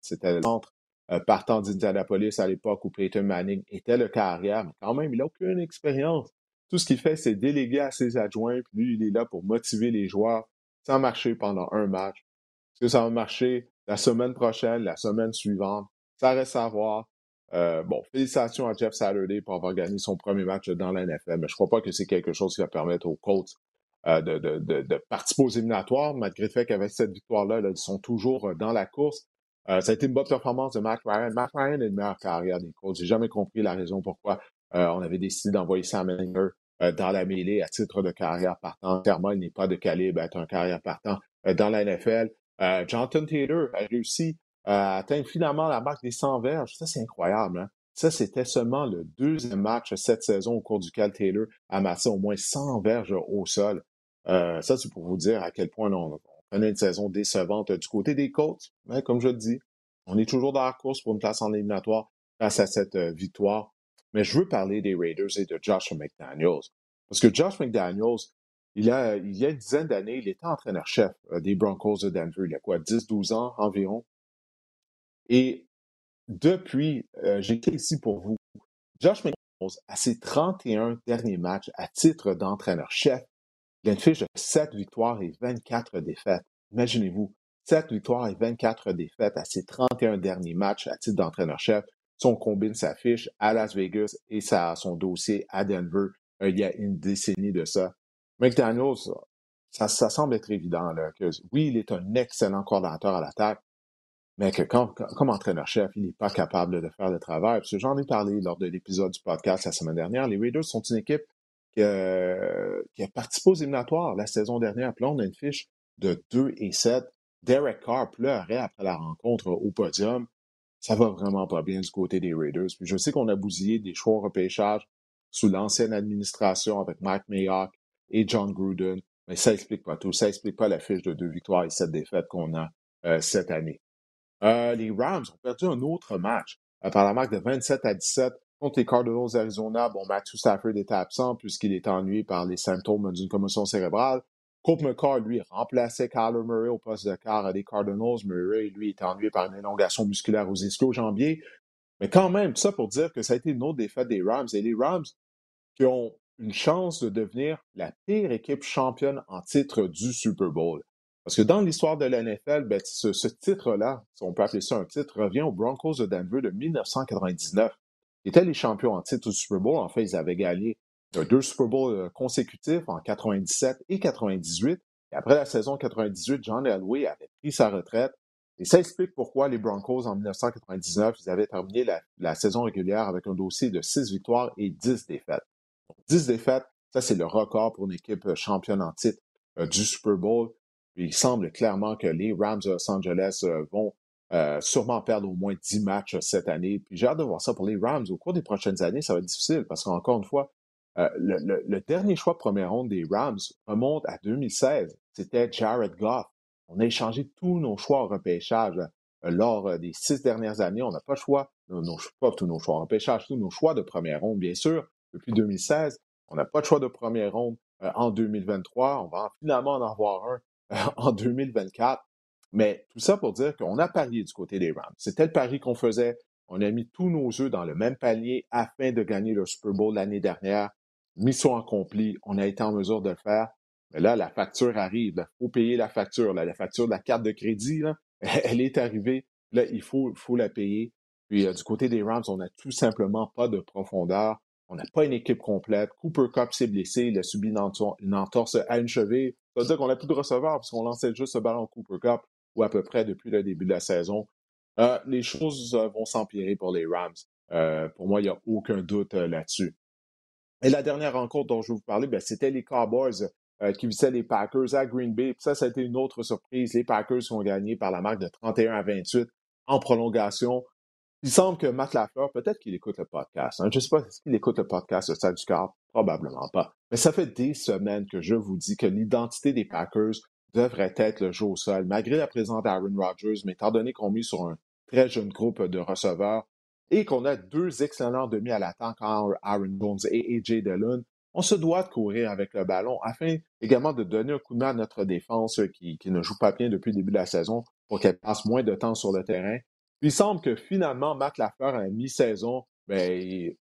c'était le centre euh, partant d'Indianapolis à l'époque où Peyton Manning était le carrière, mais quand même, il n'a aucune expérience. Tout ce qu'il fait, c'est déléguer à ses adjoints, puis lui, il est là pour motiver les joueurs. Ça a marché pendant un match. Est-ce que ça va marcher la semaine prochaine, la semaine suivante? Ça reste à voir. Euh, bon, félicitations à Jeff Saturday pour avoir gagné son premier match dans la NFL, mais je crois pas que c'est quelque chose qui va permettre aux Colts euh, de, de, de, participer aux éliminatoires, malgré le fait qu'avec cette victoire-là, ils sont toujours dans la course. Euh, ça a été une bonne performance de Matt Ryan. Matt Ryan est le meilleur carrière des Colts. J'ai jamais compris la raison pourquoi euh, on avait décidé d'envoyer Sam Ellinger euh, dans la mêlée à titre de carrière partant. Clairement, il n'est pas de calibre à être un carrière partant dans la NFL. Jonathan Taylor a réussi à atteindre finalement la marque des 100 verges. Ça, c'est incroyable. Hein. Ça, c'était seulement le deuxième match cette saison au cours duquel Taylor a amassé au moins 100 verges au sol. ça, c'est pour vous dire à quel point on, on a une saison décevante du côté des Colts. Mais comme je le dis, on est toujours dans la course pour une place en éliminatoire face à cette euh, victoire. Mais je veux parler des Raiders et de Josh McDaniels. Parce que Josh McDaniels, il, a, il y a une dizaine d'années, il était entraîneur-chef euh, des Broncos de Denver. Il y a quoi, 10-12 ans environ. Et depuis, euh, j'étais ici pour vous. Josh McDaniels, à ses 31 derniers matchs à titre d'entraîneur-chef, il a une fiche de 7 victoires et 24 défaites. Imaginez-vous, 7 victoires et 24 défaites à ses 31 derniers matchs à titre d'entraîneur-chef. Si on combine sa fiche à Las Vegas et son dossier à Denver, euh, il y a une décennie de ça. McDaniels, ça, semble être évident là, que oui, il est un excellent coordinateur à l'attaque, mais que comme entraîneur-chef, il n'est pas capable de faire le travail. Parce j'en ai parlé lors de l'épisode du podcast la semaine dernière. Les Raiders sont une équipe qui, qui a participé aux éliminatoires la saison dernière. Puis là, on a une fiche de 2 et 7. Derek Carr pleurait après la rencontre au podium. Ça va vraiment pas bien du côté des Raiders. Puis je sais qu'on a bousillé des choix au repêchage sous l'ancienne administration avec Mike Mayock et John Gruden. Mais ça explique pas tout. Ça explique pas la fiche de deux victoires et sept défaites qu'on a euh, cette année. Euh, les Rams ont perdu un autre match euh, par la marque de 27 à 17 contre les Cardinals d'Arizona. Bon, Matthew Stafford était absent puisqu'il est ennuyé par les symptômes d'une commotion cérébrale. Colt McCall, lui, remplaçait Kyler Murray au poste de quart des Cardinals. Murray, lui, est ennuyé par une élongation musculaire aux ischio-jambiers. Mais quand même, ça pour dire que ça a été une autre défaite des Rams. Et les Rams qui ont une chance de devenir la pire équipe championne en titre du Super Bowl. Parce que dans l'histoire de la NFL, ben, ce, ce titre-là, si on peut appeler ça un titre, revient aux Broncos de Denver de 1999. Étaient les champions en titre du Super Bowl. En fait, ils avaient gagné deux Super Bowls euh, consécutifs en 97 et 98. Et après la saison 98, John Elway avait pris sa retraite. Et ça explique pourquoi les Broncos, en 1999, ils avaient terminé la, saison régulière avec un dossier de 6 victoires et 10 défaites. 10 défaites, ça c'est le record pour une équipe euh, championne en titre euh, du Super Bowl. il semble clairement que les Rams de Los Angeles euh, vont sûrement perdre au moins 10 matchs cette année. Puis j'ai hâte de voir ça pour les Rams. Au cours des prochaines années, ça va être difficile parce qu'encore une fois, le, dernier choix de première ronde des Rams remonte à 2016. C'était Jared Goff. On a échangé tous nos choix au repêchage lors des six dernières années. On n'a pas le choix, pas tous nos choix au repêchage, tous nos choix de première ronde, bien sûr depuis 2016. On n'a pas de choix de première ronde euh, en 2023. On va finalement en avoir un euh, en 2024. Mais tout ça pour dire qu'on a parié du côté des Rams. C'était le pari qu'on faisait. On a mis tous nos œufs dans le même panier afin de gagner le Super Bowl l'année dernière. Mission accomplie. On a été en mesure de le faire. Mais là, la facture arrive. Il faut payer la facture. La facture de la carte de crédit, elle est arrivée. Là, il faut, faut la payer. Puis euh, du côté des Rams, on n'a tout simplement pas de profondeur. On n'a pas une équipe complète. Cooper Cup s'est blessé. Il a subi une, entorse à une cheville. Ça veut dire qu'on n'a plus de receveur parce qu'on lançait juste ce ballon Cooper Cup ou à peu près depuis le début de la saison. Euh, les choses euh, vont s'empirer pour les Rams. Euh, pour moi, il n'y a aucun doute là-dessus. Et la dernière rencontre dont je vous parler, ben, c'était les Cowboys qui visaient les Packers à Green Bay. ça, ça été une autre surprise. Les Packers ont gagné par la marque de 31 à 28 en prolongation. Il semble que Matt Lafleur, peut-être qu'il écoute le podcast. Hein. Je ne sais pas s'il écoute le podcast de Stade du Corps. Probablement pas. Mais ça fait des semaines que je vous dis que l'identité des Packers devrait être le jeu au sol, malgré la présence d'Aaron Rodgers, mais étant donné qu'on met sur un très jeune groupe de receveurs et qu'on a deux excellents demi à l'attaque, Aaron Jones et AJ Dillon, on se doit de courir avec le ballon afin également de donner un coup de main à notre défense qui, qui ne joue pas bien depuis le début de la saison pour qu'elle passe moins de temps sur le terrain il semble que finalement, Matt Lafleur, à mi-saison, ben,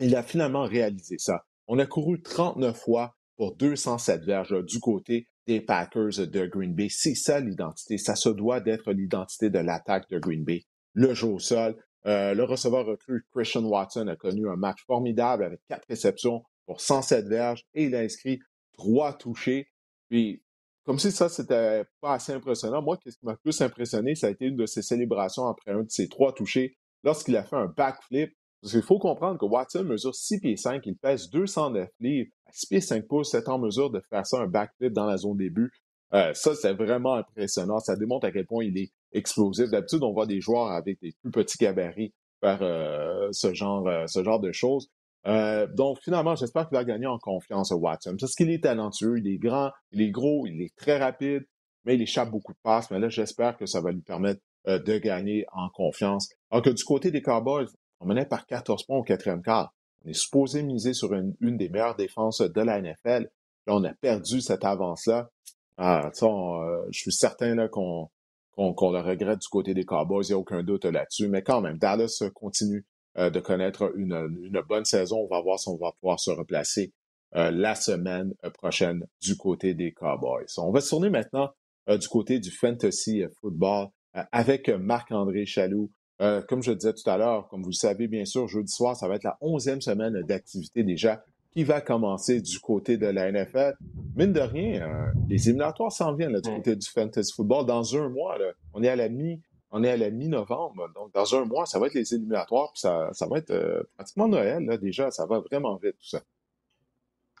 il a finalement réalisé ça. On a couru 39 fois pour 207 verges du côté des Packers de Green Bay. C'est ça l'identité. Ça se doit d'être l'identité de l'attaque de Green Bay. Le jeu au sol. Euh, le receveur recru Christian Watson a connu un match formidable avec quatre réceptions pour 107 verges et il a inscrit trois touchés. Puis comme si ça, c'était pas assez impressionnant. Moi, ce qui m'a plus impressionné, ça a été une de ses célébrations après un de ses trois touchés, lorsqu'il a fait un backflip. Qu'il faut comprendre que Watson mesure 6 pieds 5, il pèse 209 livres. À 6 pieds 5 pouces, c'est en mesure de faire ça, un backflip dans la zone début. Euh, ça, c'est vraiment impressionnant. Ça démontre à quel point il est explosif. D'habitude, on voit des joueurs avec des plus petits gabarits faire euh, ce, genre, euh, ce genre de choses. Donc, finalement, j'espère qu'il va gagner en confiance, Watson. Parce qu'il est talentueux, il est grand, il est gros, il est très rapide, mais il échappe beaucoup de passes. Mais là, j'espère que ça va lui permettre de gagner en confiance. Alors que du côté des Cowboys, on menait par 14 points au quatrième quart. On est supposé miser sur une, des meilleures défenses de la NFL. Là, on a perdu cette avance-là. Ah, euh, je suis certain qu'on qu'on le regrette du côté des Cowboys, il n'y a aucun doute là-dessus. Mais quand même, Dallas continue euh, de connaître une, bonne saison. On va voir si on va pouvoir se replacer euh, la semaine euh, prochaine du côté des Cowboys. On va se tourner maintenant du côté du fantasy football avec Marc-André Chaloux. Comme je disais tout à l'heure, comme vous le savez bien sûr, jeudi soir, ça va être la onzième semaine d'activité déjà qui va commencer du côté de la NFL. Mine de rien, euh, les éliminatoires s'en viennent du côté du fantasy football. Dans un mois, on est à la mi on est à la mi-novembre, donc dans un mois, ça va être les éliminatoires, puis ça, va être euh, pratiquement Noël, là, déjà, ça va vraiment vite, tout ça.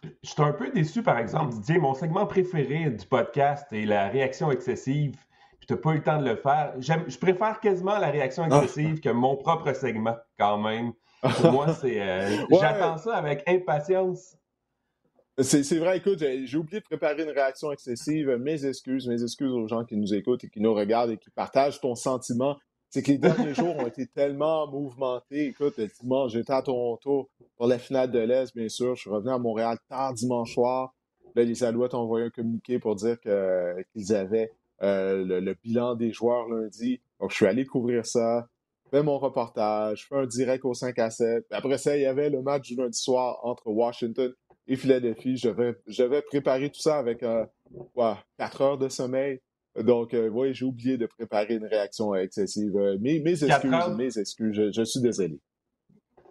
Je suis un peu déçu, par exemple, Didier, mon segment préféré du podcast est la réaction excessive, puis tu n'as pas eu le temps de le faire. Je préfère quasiment la réaction ah. excessive que mon propre segment, quand même. Pour moi, c'est. Euh, j'attends ça avec impatience. C'est vrai, écoute, j'ai oublié de préparer une réaction excessive. Mes excuses, mes excuses aux gens qui nous écoutent et qui nous regardent et qui partagent ton sentiment. C'est que les derniers jours ont été tellement mouvementés. Écoute, dimanche, j'étais à Toronto pour la finale de l'Est, bien sûr. Je suis revenu à Montréal tard dimanche soir. Là, les Alouettes ont envoyé un communiqué pour dire qu'ils avaient euh, le, bilan des joueurs lundi. Donc, je suis allé couvrir ça, fait mon reportage, fait un direct au 5 à 7. Après ça, il y avait le match du lundi soir entre Washington et Philadelphie. Je vais, je vais préparer tout ça avec euh, quatre heures de sommeil. Donc, euh, oui, j'ai oublié de préparer une réaction excessive. Euh, mes, excuses, mes excuses, je, suis désolé.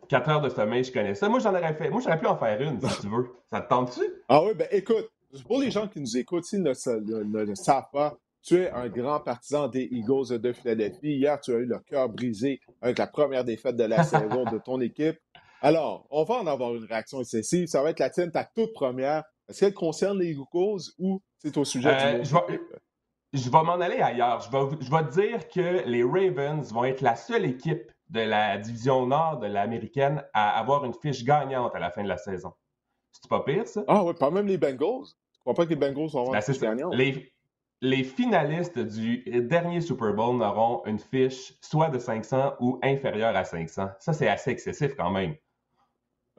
Quatre heures de sommeil, je connais ça. Moi, j'en aurais fait. Moi, j'aurais pu en faire une, si tu veux. Ça te tente-tu? Ah oui, ben écoute, pour les gens qui nous écoutent, s'ils ne, le savent pas, tu es un grand partisan des Eagles de Philadelphie. Hier, tu as eu le cœur brisé avec la première défaite de la saison de ton équipe. Alors, on va en avoir une réaction excessive. Ça va être la tienne, ta toute première. Est-ce qu'elle concerne les Eagles ou c'est au sujet du euh, je vais, je vais m'en aller ailleurs. Je vais, je vais dire que les Ravens vont être la seule équipe de la division nord de l'américaine à avoir une fiche gagnante à la fin de la saison. C'est pas pire, ça? Ah oui, pas même les Bengals. Tu crois pas que les Bengals vont avoir ben, une fiche gagnante? Les, les finalistes du dernier Super Bowl n'auront une fiche soit de 500 ou inférieure à 500. Ça, c'est assez excessif quand même.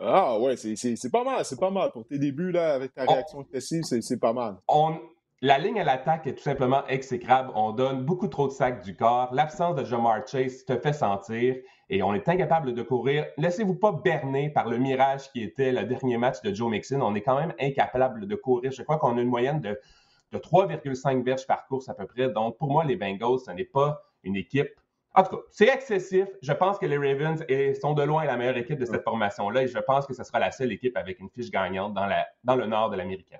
Ah ouais, c'est pas mal, c'est pas mal. Pour tes débuts là, avec ta réaction excessive, c'est pas mal. On, la ligne à l'attaque est tout simplement exécrable. On donne beaucoup trop de sacs du corps. L'absence de Jamar Chase te fait sentir et on est incapable de courir. Laissez-vous pas berner par le mirage qui était le dernier match de Joe Mixon. On est quand même incapable de courir. Je crois qu'on a une moyenne de, de 3,5 verges par course à peu près. Donc pour moi, les Bengals, ce n'est pas une équipe en tout cas, c'est excessif. Je pense que les Ravens sont de loin la meilleure équipe de cette formation-là et je pense que ce sera la seule équipe avec une fiche gagnante dans, la, dans le nord de l'américaine.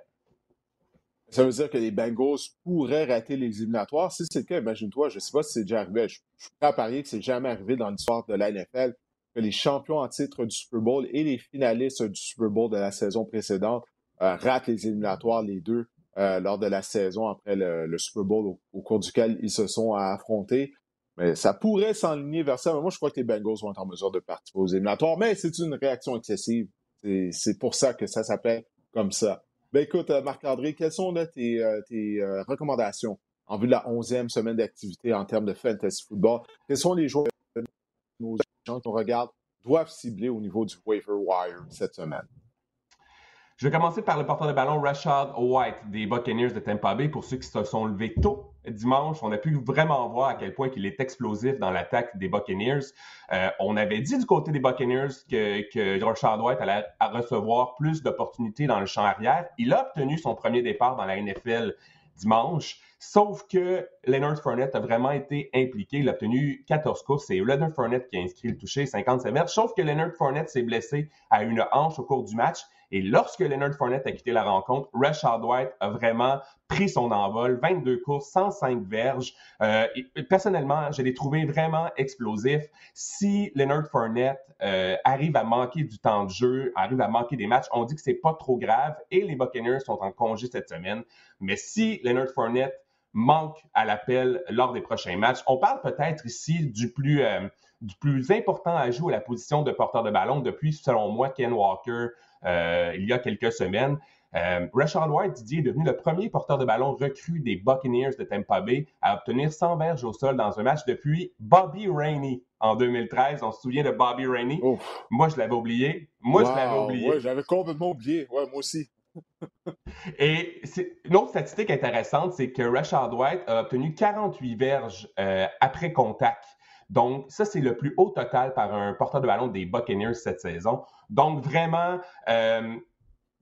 Ça veut dire que les Bengals pourraient rater les éliminatoires? Si c'est le cas, imagine-toi, je ne sais pas si c'est déjà arrivé. Je, je suis prêt à parier que c'est jamais arrivé dans l'histoire de la NFL que les champions en titre du Super Bowl et les finalistes du Super Bowl de la saison précédente euh, ratent les éliminatoires, les deux, euh, lors de la saison après le, Super Bowl au, cours duquel ils se sont affrontés. Mais ça pourrait s'enligner vers ça. Mais moi, je crois que les Bengals vont être en mesure de participer aux éliminatoires. Mais c'est une réaction excessive. C'est pour ça que ça s'appelle comme ça. Ben écoute, euh, Marc-André, quelles sont tes, euh, euh, recommandations en vue de la onzième semaine d'activité en termes de fantasy football? Quels sont les joueurs que nos gens qu'on regarde doivent cibler au niveau du waiver wire cette semaine? Je vais commencer par le porteur de ballon Rashad White des Buccaneers de Tampa Bay. Pour ceux qui se sont levés tôt dimanche, on a pu vraiment voir à quel point il est explosif dans l'attaque des Buccaneers. Euh, on avait dit du côté des Buccaneers que, que Rashad White allait recevoir plus d'opportunités dans le champ arrière. Il a obtenu son premier départ dans la NFL dimanche. Sauf que Leonard Fournette a vraiment été impliqué. Il a obtenu 14 courses. C'est Leonard Fournette qui a inscrit le toucher, 57 mètres. Sauf que Leonard Fournette s'est blessé à une hanche au cours du match. Et lorsque Leonard Fournette a quitté la rencontre, Rashad White a vraiment pris son envol. 22 courses, 105 verges. Euh, personnellement, je l'ai trouvé vraiment explosif. Si Leonard Fournette euh, arrive à manquer du temps de jeu, arrive à manquer des matchs, on dit que c'est pas trop grave et les Buccaneers sont en congé cette semaine. Mais si Leonard Fournette manque à l'appel lors des prochains matchs, on parle peut-être ici du plus... Euh, du plus important à jouer à la position de porteur de ballon depuis, selon moi, Ken Walker, euh, il y a quelques semaines. Euh, Rashad White, Didier, est devenu le premier porteur de ballon recru des Buccaneers de Tampa Bay à obtenir 100 verges au sol dans un match depuis Bobby Rainey en 2013. On se souvient de Bobby Rainey? Moi, je l'avais oublié. Moi, je l'avais oublié. Ouais, j'avais complètement oublié. Ouais, moi aussi. Et une autre statistique intéressante, c'est que Rashad White a obtenu 48 verges euh, après contact. Donc, ça, c'est le plus haut total par un porteur de ballon des Buccaneers cette saison. Donc, vraiment, euh,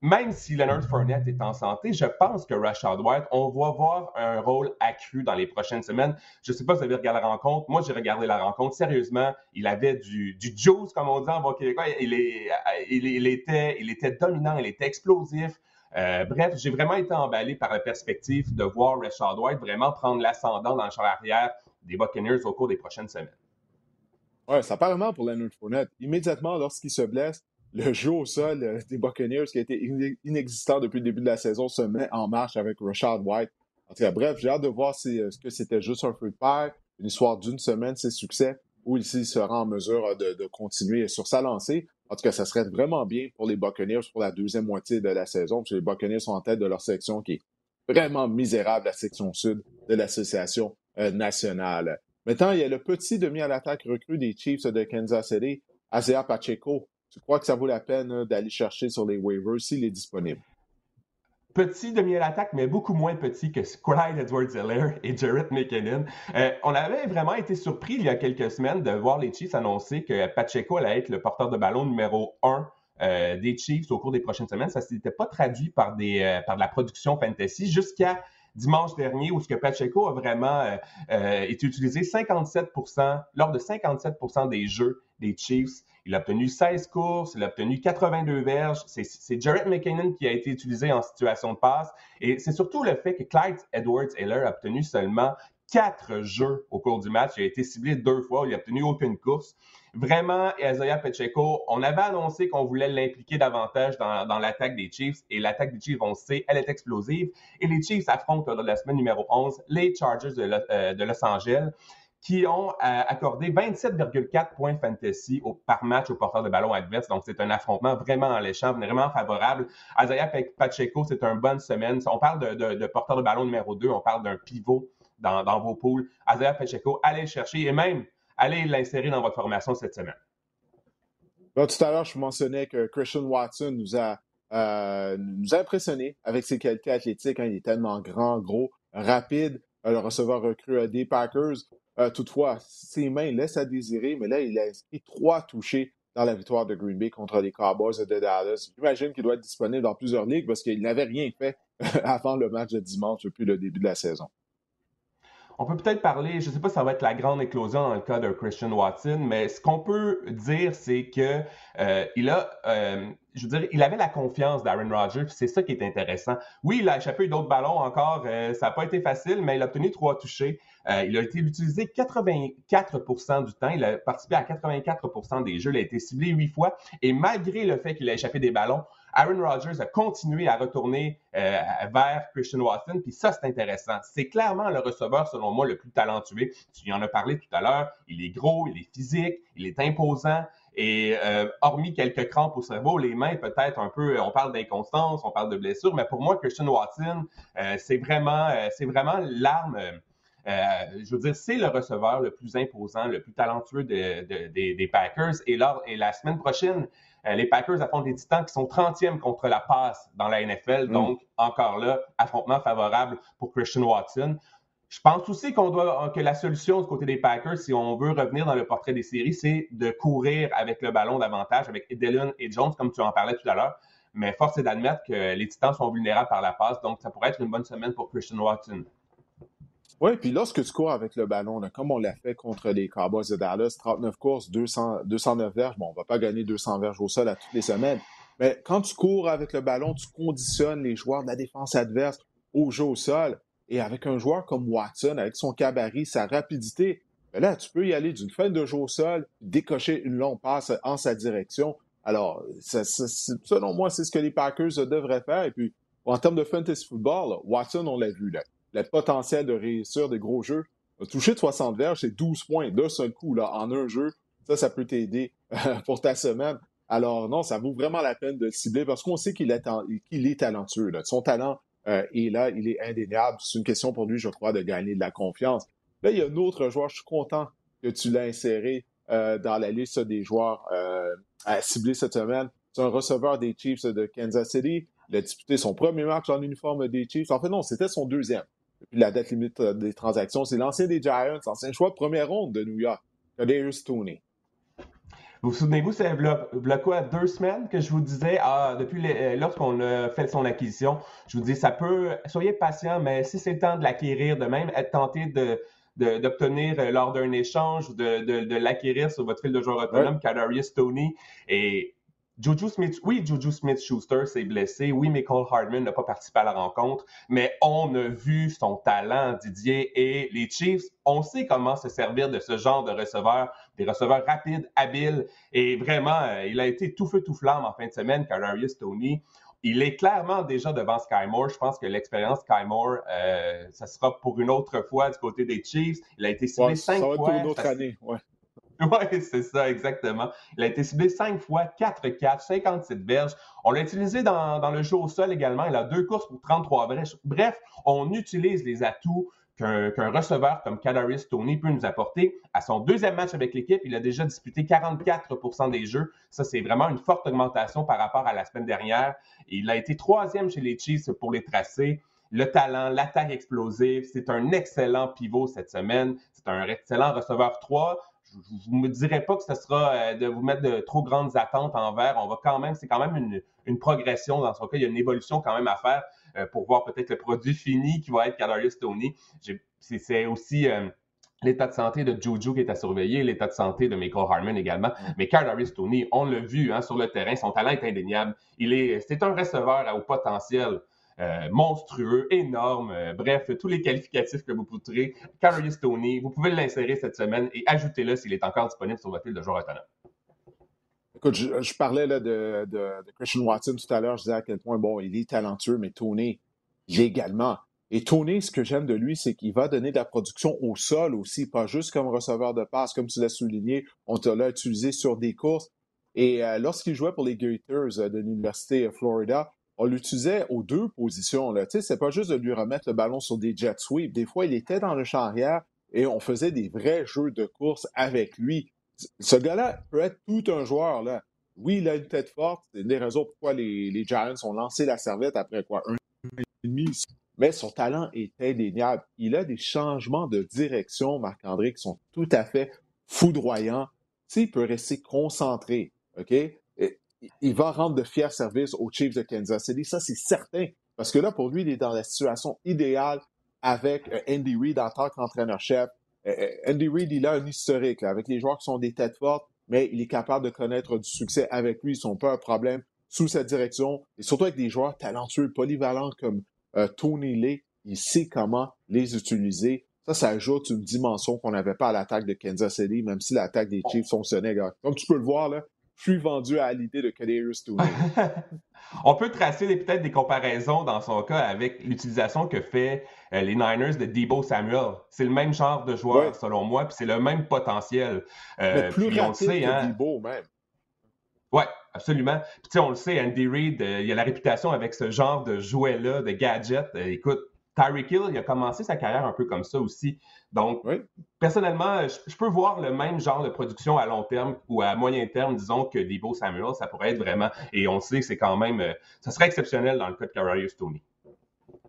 même si Leonard Fournette est en santé, je pense que Rashad White, on va voir un rôle accru dans les prochaines semaines. Je ne sais pas si vous avez regardé la rencontre. Moi, j'ai regardé la rencontre. Sérieusement, il avait du, du juice, comme on dit en bon québécois. Il, est, il, était, il était dominant, il était explosif. Euh, bref, j'ai vraiment été emballé par la perspective de voir Rashad White vraiment prendre l'ascendant dans le champ arrière des Buccaneers au cours des prochaines semaines. Oui, ça apparemment pour Leonard Fournette. Immédiatement, lorsqu'il se blesse, le jeu au sol euh, des Buccaneers, qui a été inexistant depuis le début de la saison, se met en marche avec Rashad White. En tout cas, bref, j'ai hâte de voir si, euh, ce que c'était juste un feu de paille, une histoire d'une semaine, ses succès, ou s'il sera en mesure euh, de, continuer sur sa lancée. En tout cas, ça serait vraiment bien pour les Buccaneers pour la deuxième moitié de la saison, parce que les Buccaneers sont en tête de leur section qui est vraiment misérable, la section sud de l'association nationale. Maintenant, il y a le petit demi à l'attaque recrue des Chiefs de Kansas City, Isaiah Pacheco, tu crois que ça vaut la peine d'aller chercher sur les waivers s'il est disponible? petit demi-attaque, mais beaucoup moins petit que Clyde Edwards-Helaire et Jarrett McKinnon. Euh, on avait vraiment été surpris il y a quelques semaines de voir les Chiefs annoncer que Pacheco allait être le porteur de ballon numéro un euh, des Chiefs au cours des prochaines semaines. Ça ne s'était pas traduit par, euh, par de la production fantasy jusqu'à dimanche dernier où ce que Pacheco a vraiment été utilisé 57% lors de 57 des jeux des Chiefs. Il a obtenu 16 courses, il a obtenu 82 verges. C'est Jarrett McKinnon qui a été utilisé en situation de passe. Et c'est surtout le fait que Clyde Edwards-Hiller a obtenu seulement quatre jeux au cours du match. Il a été ciblé deux fois, il n'a obtenu aucune course. Vraiment, Isaiah Pacheco, on avait annoncé qu'on voulait l'impliquer davantage dans, l'attaque des Chiefs et l'attaque des Chiefs, on sait, elle est explosive. Et les Chiefs affrontent la semaine numéro 11 les Chargers de, euh, de Los Angeles qui ont euh, accordé 27,4 points fantasy par match au porteur de ballon adverse. Donc, c'est un affrontement vraiment alléchant, vraiment favorable. Isaiah Pacheco, c'est une bonne semaine. On parle de, porteur de ballon numéro 2, on parle d'un pivot dans, vos poules. Isaiah Pacheco, allez le chercher et même allez l'insérer dans votre formation cette semaine. tout à l'heure, je mentionnais que Christian Watson nous a, euh, nous a impressionné avec ses qualités athlétiques. Hein. Il est tellement grand, gros, rapide, le receveur recru des Packers. Euh, toutefois, ses mains laissent à désirer, mais là, il a inscrit trois touchés dans la victoire de Green Bay contre les Cowboys de Dallas. J'imagine qu'il doit être disponible dans plusieurs ligues parce qu'il n'avait rien fait avant le match de dimanche depuis le début de la saison. On peut peut-être parler, je ne sais pas si ça va être la grande éclosion dans le cas de Christian Watson, mais ce qu'on peut dire, c'est que euh, il a, euh, je veux dire, il avait la confiance d'Aaron Rodgers, c'est ça qui est intéressant. Oui, il a échappé d'autres ballons encore, ça n'a pas été facile, mais il a obtenu trois touchés. Euh, il a été utilisé 84% du temps. Il a participé à 84% des jeux. Il a été ciblé huit fois. Et malgré le fait qu'il a échappé des ballons, Aaron Rodgers a continué à retourner euh, vers Christian Watson. Puis ça, c'est intéressant. C'est clairement le receveur, selon moi, le plus talentueux. Tu en as parlé tout à l'heure. Il est gros, il est physique, il est imposant. Et euh, hormis quelques crampes au cerveau, les mains peut-être un peu, on parle d'inconstance, on parle de blessure, mais pour moi, Christian Watson, c'est vraiment, c'est vraiment l'arme euh, je veux dire, c'est le receveur le plus imposant, le plus talentueux des Packers. Et, la semaine prochaine, euh, les Packers affrontent des Titans qui sont 30e contre la passe dans la NFL. Mm. Donc, encore là, affrontement favorable pour Christian Watson. Je pense aussi qu'on doit que la solution du côté des Packers, si on veut revenir dans le portrait des séries, c'est de courir avec le ballon davantage, avec Edelon et Jones, comme tu en parlais tout à l'heure. Mais force est d'admettre que les Titans sont vulnérables par la passe, donc ça pourrait être une bonne semaine pour Christian Watson. Oui, puis lorsque tu cours avec le ballon, comme on l'a fait contre les Cowboys de Dallas, 39 courses, 200, 209 verges, bon, on va pas gagner 200 verges au sol à toutes les semaines, mais quand tu cours avec le ballon, tu conditionnes les joueurs de la défense adverse au jeu au sol. Et avec un joueur comme Watson, avec son cabaret, sa rapidité, ben là, tu peux y aller d'une fin de jeu au sol, décocher une longue passe en sa direction. Alors, selon moi, c'est ce que les Packers devraient faire. Et puis, en termes de fantasy football, Watson, on l'a vu, là, le potentiel de réussir des gros jeux. Toucher de 60 verges, c'est 12 points d'un seul coup là, en un jeu. Ça, ça peut t'aider pour ta semaine. Alors non, ça vaut vraiment la peine de le cibler parce qu'on sait qu'il est, est, talentueux. Son talent euh, est là, il est indéniable. C'est une question pour lui, je crois, de gagner de la confiance. Là, il y a un autre joueur, je suis content que tu l'as inséré euh, dans la liste des joueurs euh, à cibler cette semaine. C'est un receveur des Chiefs de Kansas City. Il a disputé son premier match en uniforme des Chiefs. En fait, non, c'était son deuxième depuis la date limite euh, des transactions. C'est l'ancien des Giants, ancien choix de première ronde de New York, Kadarius Tooney. Vous vous souvenez-vous, c'est il quoi, deux semaines que je vous disais, ah, depuis euh, lorsqu'on a fait son acquisition, je vous dis, ça peut, soyez patient, mais si c'est le temps de l'acquérir, de même être tenté de, d'obtenir euh, lors d'un échange ou de, de, l'acquérir sur votre fil de joueur autonome, ouais. Tony Et Juju Smith, oui, Juju Smith-Schuster s'est blessé. Oui, Michael Hardman n'a pas participé à la rencontre, mais on a vu son talent, Didier, et les Chiefs, on sait comment se servir de ce genre de receveurs, des receveurs rapides, habiles, et vraiment, euh, il a été tout feu, tout flamme en fin de semaine, Kadarius Tony. Il est clairement déjà devant Sky Moore. Je pense que l'expérience Sky Moore, euh, ça sera pour une autre fois du côté des Chiefs. Il a été ciblé cinq fois. Ça va pour une autre année, ouais. Oui, c'est ça, exactement. Il a été ciblé 5 fois, 4-4, 57 verges. On l'a utilisé dans, le jeu au sol également. Il a deux courses pour 33 verges. Bref, on utilise les atouts qu'un receveur comme Kadarius Tony peut nous apporter. À son deuxième match avec l'équipe, il a déjà disputé 44% des jeux. Ça, c'est vraiment une forte augmentation par rapport à la semaine dernière. Il a été troisième chez les Chiefs pour les tracés le talent, l'attaque explosive. C'est un excellent pivot cette semaine. C'est un excellent receveur 3 je ne me dirais pas que ce sera euh, de vous mettre de trop grandes attentes envers. On va quand même, c'est quand même une, progression dans son cas. Il y a une évolution quand même à faire euh, pour voir peut-être le produit fini qui va être Kadarius Tony. C'est aussi euh, l'état de santé de Juju qui est à surveiller, l'état de santé de Michael Harmon également. Mais Kadarius Tony, on l'a vu hein, sur le terrain, son talent est indéniable. Il est, c'est un receveur à haut potentiel. Euh, monstrueux, énorme, euh, bref, tous les qualificatifs que vous voudrez. Carrius Tony, vous pouvez l'insérer cette semaine et ajoutez-le s'il est encore disponible sur votre fil de joueur autonome. Écoute, je, parlais de, Christian Watson tout à l'heure, je disais à quel point, bon, il est talentueux, mais Tony, également. Et Tony, ce que j'aime de lui, c'est qu'il va donner de la production au sol aussi, pas juste comme receveur de passe, comme tu l'as souligné, on l'a utilisé sur des courses. Et euh, lorsqu'il jouait pour les Gators de l'Université Florida, on l'utilisait aux deux positions. Là. C'est pas juste de lui remettre le ballon sur des jet sweeps. Des fois, il était dans le champ arrière et on faisait des vrais jeux de course avec lui. Ce gars-là peut être tout un joueur. Là. Oui, il a une tête forte. C'est une des raisons pourquoi les, les Giants ont lancé la serviette après quoi? Un et demi. Mais son talent est indéniable. Il a des changements de direction, Marc-André, qui sont tout à fait foudroyants. il peut rester concentré. OK? Il va rendre de fiers services aux Chiefs de Kansas City. Ça, c'est certain. Parce que là, pour lui, il est dans la situation idéale avec euh, Andy Reid en tant qu'entraîneur-chef. Euh, euh, Andy Reid, il a un historique avec les joueurs qui sont des têtes fortes, mais il est capable de connaître du succès avec lui. Ils sont pas un problème sous sa direction. Et surtout avec des joueurs talentueux, polyvalents comme Tony Lee. Il sait comment les utiliser. Ça, ça ajoute une dimension qu'on n'avait pas à l'attaque de Kansas City, même si l'attaque des Chiefs fonctionnait. Comme tu peux le voir, là, je suis vendu à l'idée de Kadarius Tony. On peut tracer peut-être des comparaisons dans son cas avec l'utilisation que fait euh, les Niners de Debo Samuel. C'est le même genre de joueur, selon moi, puis c'est le même potentiel. Euh, Mais plus rapide que hein. Debo, même. Oui, absolument. Puis, on le sait, Andy Reid, euh, il a la réputation avec ce genre de jouet-là, de gadget. écoute, Tyreek Hill, il a commencé sa carrière un peu comme ça aussi. Donc, personnellement, je, peux voir le même genre de production à long terme ou à moyen terme, disons, que Debo Samuel. Ça pourrait être vraiment, et on sait que c'est quand même, euh, ça serait exceptionnel dans le cas de Cararius Tony.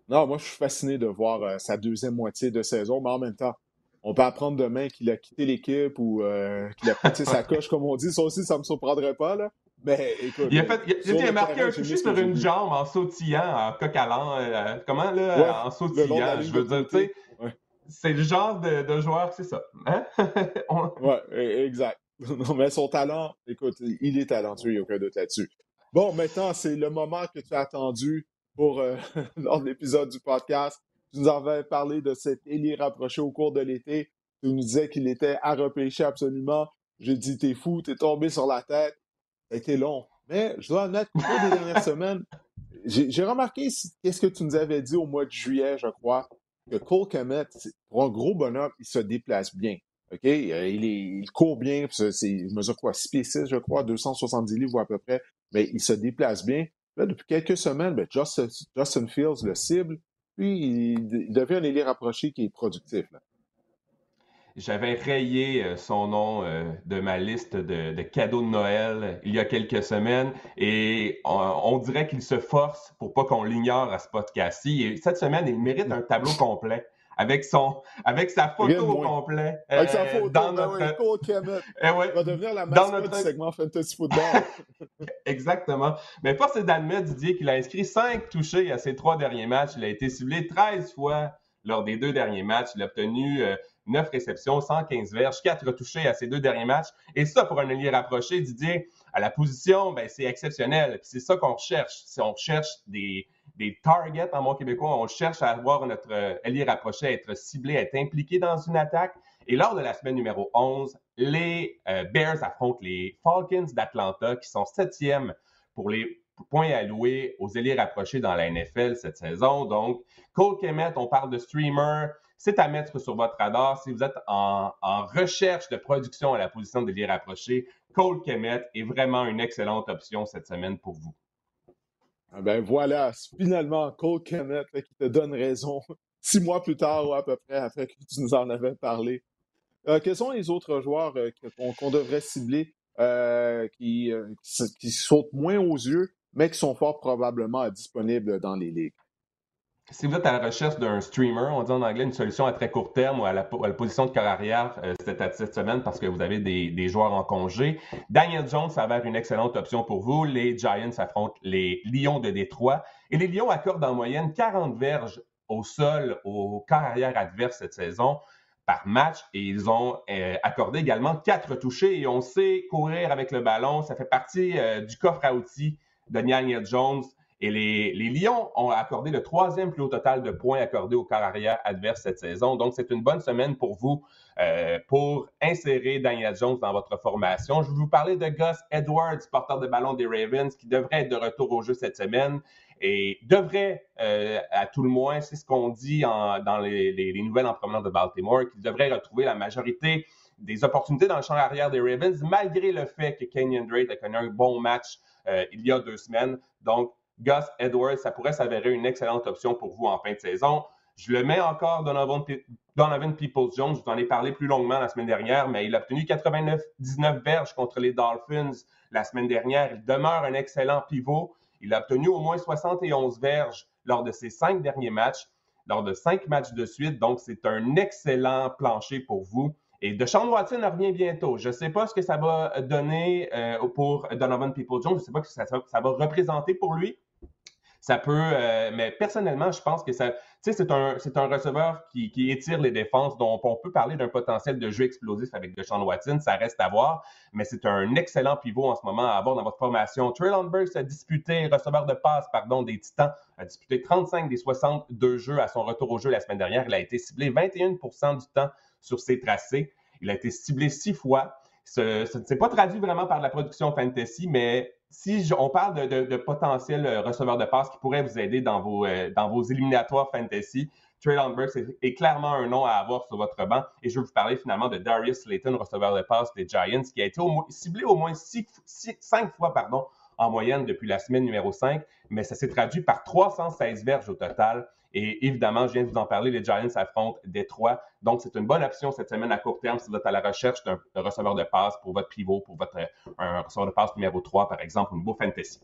Non, moi, je suis fasciné de voir euh, sa deuxième moitié de saison, mais en même temps, on peut apprendre demain qu'il a quitté l'équipe ou euh, qu'il a prêté sa coche, comme on dit. Ça aussi, ça ne me surprendrait pas. Là. Écoute. Il a, fait, il a, marqué un toucher sur une jambe en sautillant, en coq à comment là En sautillant, je veux dire, tu sais. C'est le genre de, joueur, c'est ça. Hein? Ouais, e, exact. Non, mais son talent, écoute, il est talentueux, il n'y a aucun doute là-dessus. Bon, maintenant, c'est le moment que tu as attendu pour euh, lors de l'épisode du podcast. Tu nous avais parlé de cet ailier rapproché au cours de l'été. Tu nous disais qu'il était à repêcher absolument. J'ai dit, t'es fou, t'es tombé sur la tête. Été long. Mais je dois admettre cours des dernières semaines, j'ai remarqué qu'est-ce que tu nous avais dit au mois de juillet, je crois, que Cole Kemet, pour un gros bonhomme, il se déplace bien. OK? Euh, il, il court bien, il mesure quoi? 6 pieds 6, je crois, 270 livres à peu près, mais il se déplace bien. Là, depuis quelques semaines, ben, Justin, Fields le cible, puis il, devient un ailier rapproché qui est productif. J'avais rayé euh, son nom euh, de ma liste de, cadeaux de Noël il y a quelques semaines et on, dirait qu'il se force pour pas qu'on l'ignore à ce podcast-ci. Cette semaine, il mérite un tableau complet avec, son, avec sa photo au complet. Avec sa photo, dans ben notre... Eh ouais, va devenir la mascotte notre... du segment Fantasy Football. Exactement. Mais force est d'admettre, Didier, qu'il a inscrit 5 touchés à ses trois derniers matchs. Il a été ciblé 13 fois lors des deux derniers matchs. Il a obtenu 9 réceptions, 115 verges, 4 touchés à ses deux derniers matchs. Et ça, pour un allié rapproché, Didier, à la position, ben, c'est exceptionnel. C'est ça qu'on recherche. Si on recherche des, targets en bon québécois, on cherche à voir notre euh, allié rapproché être ciblé, être impliqué dans une attaque. Et lors de la semaine numéro 11, les euh, Bears affrontent les Falcons d'Atlanta, qui sont septièmes pour les points alloués aux alliés rapprochés dans la NFL cette saison. Donc, Cole Kemet, on parle de streamer, c'est à mettre sur votre radar. Si vous êtes en, recherche de production à la position de lire rapproché, Cole Kemet est vraiment une excellente option cette semaine pour vous. Ah ben voilà, finalement, Cole Kemet qui te donne raison six mois plus tard ou à peu près après que tu nous en avais parlé. Euh, quels sont les autres joueurs euh, qu'on devrait cibler euh, qui, qui sautent moins aux yeux, mais qui sont fort probablement disponibles dans les ligues? Si vous êtes à la recherche d'un streamer, on dit en anglais une solution à très court terme ou à la, position de carrière euh, cette, semaine parce que vous avez des, joueurs en congé, Daniel Jones s'avère une excellente option pour vous. Les Giants affrontent les Lions de Détroit et les Lions accordent en moyenne 40 verges au sol au carrière adverse cette saison par match et ils ont euh, accordé également quatre touchés et on sait courir avec le ballon. Ça fait partie euh, du coffre à outils de Daniel Jones. Et les, Lions ont accordé le troisième plus haut total de points accordés au carrière arrière adverse cette saison. Donc, c'est une bonne semaine pour vous euh, pour insérer Daniel Jones dans votre formation. Je vais vous parler de Gus Edwards, porteur de ballon des Ravens, qui devrait être de retour au jeu cette semaine et devrait, euh, à tout le moins, c'est ce qu'on dit dans les, nouvelles en provenance de Baltimore, qu'il devrait retrouver la majorité des opportunités dans le champ arrière des Ravens, malgré le fait que Kenyon Drake a connu un bon match euh, il y a deux semaines. Donc, Gus Edwards, ça pourrait s'avérer une excellente option pour vous en fin de saison. Je le mets encore Donovan, Donovan Peoples-Jones. Je vous en ai parlé plus longuement la semaine dernière, mais il a obtenu 89-19 verges contre les Dolphins la semaine dernière. Il demeure un excellent pivot. Il a obtenu au moins 71 verges lors de ses cinq derniers matchs, lors de cinq matchs de suite. Donc, c'est un excellent plancher pour vous. Et Deshaun Watson revient bientôt. Je ne sais pas ce que ça va donner euh, pour Donovan Peoples-Jones. Je ne sais pas ce que ça, va représenter pour lui. Ça peut, euh, mais personnellement, je pense que ça, c'est un, c'est un receveur qui, étire les défenses, dont on peut parler d'un potentiel de jeu explosif avec Deshaun Watson. Ça reste à voir, mais c'est un excellent pivot en ce moment à avoir dans votre formation. Traylon Burks a disputé, receveur de passe, pardon, des Titans, a disputé 35 des 62 jeux à son retour au jeu la semaine dernière. Il a été ciblé 21% du temps sur ses tracés. Il a été ciblé six fois. Ce, ne s'est pas traduit vraiment par la production fantasy, mais si on parle de, de, de potentiel euh, receveur de passe qui pourrait vous aider dans vos, euh, dans vos éliminatoires fantasy, Traylon Burks est, clairement un nom à avoir sur votre banc. Et je vais vous parler finalement de Darius Slayton, receveur de passe des Giants, qui a été ciblé au moins cinq fois pardon, en moyenne depuis la semaine numéro 5, mais ça s'est traduit par 316 verges au total. Et évidemment, je viens de vous en parler, les Giants affrontent Détroit. Donc, c'est une bonne option cette semaine à court terme si vous êtes à la recherche d'un receveur de passe pour votre pivot, pour votre un receveur de passe numéro 3, par exemple, au niveau fantasy.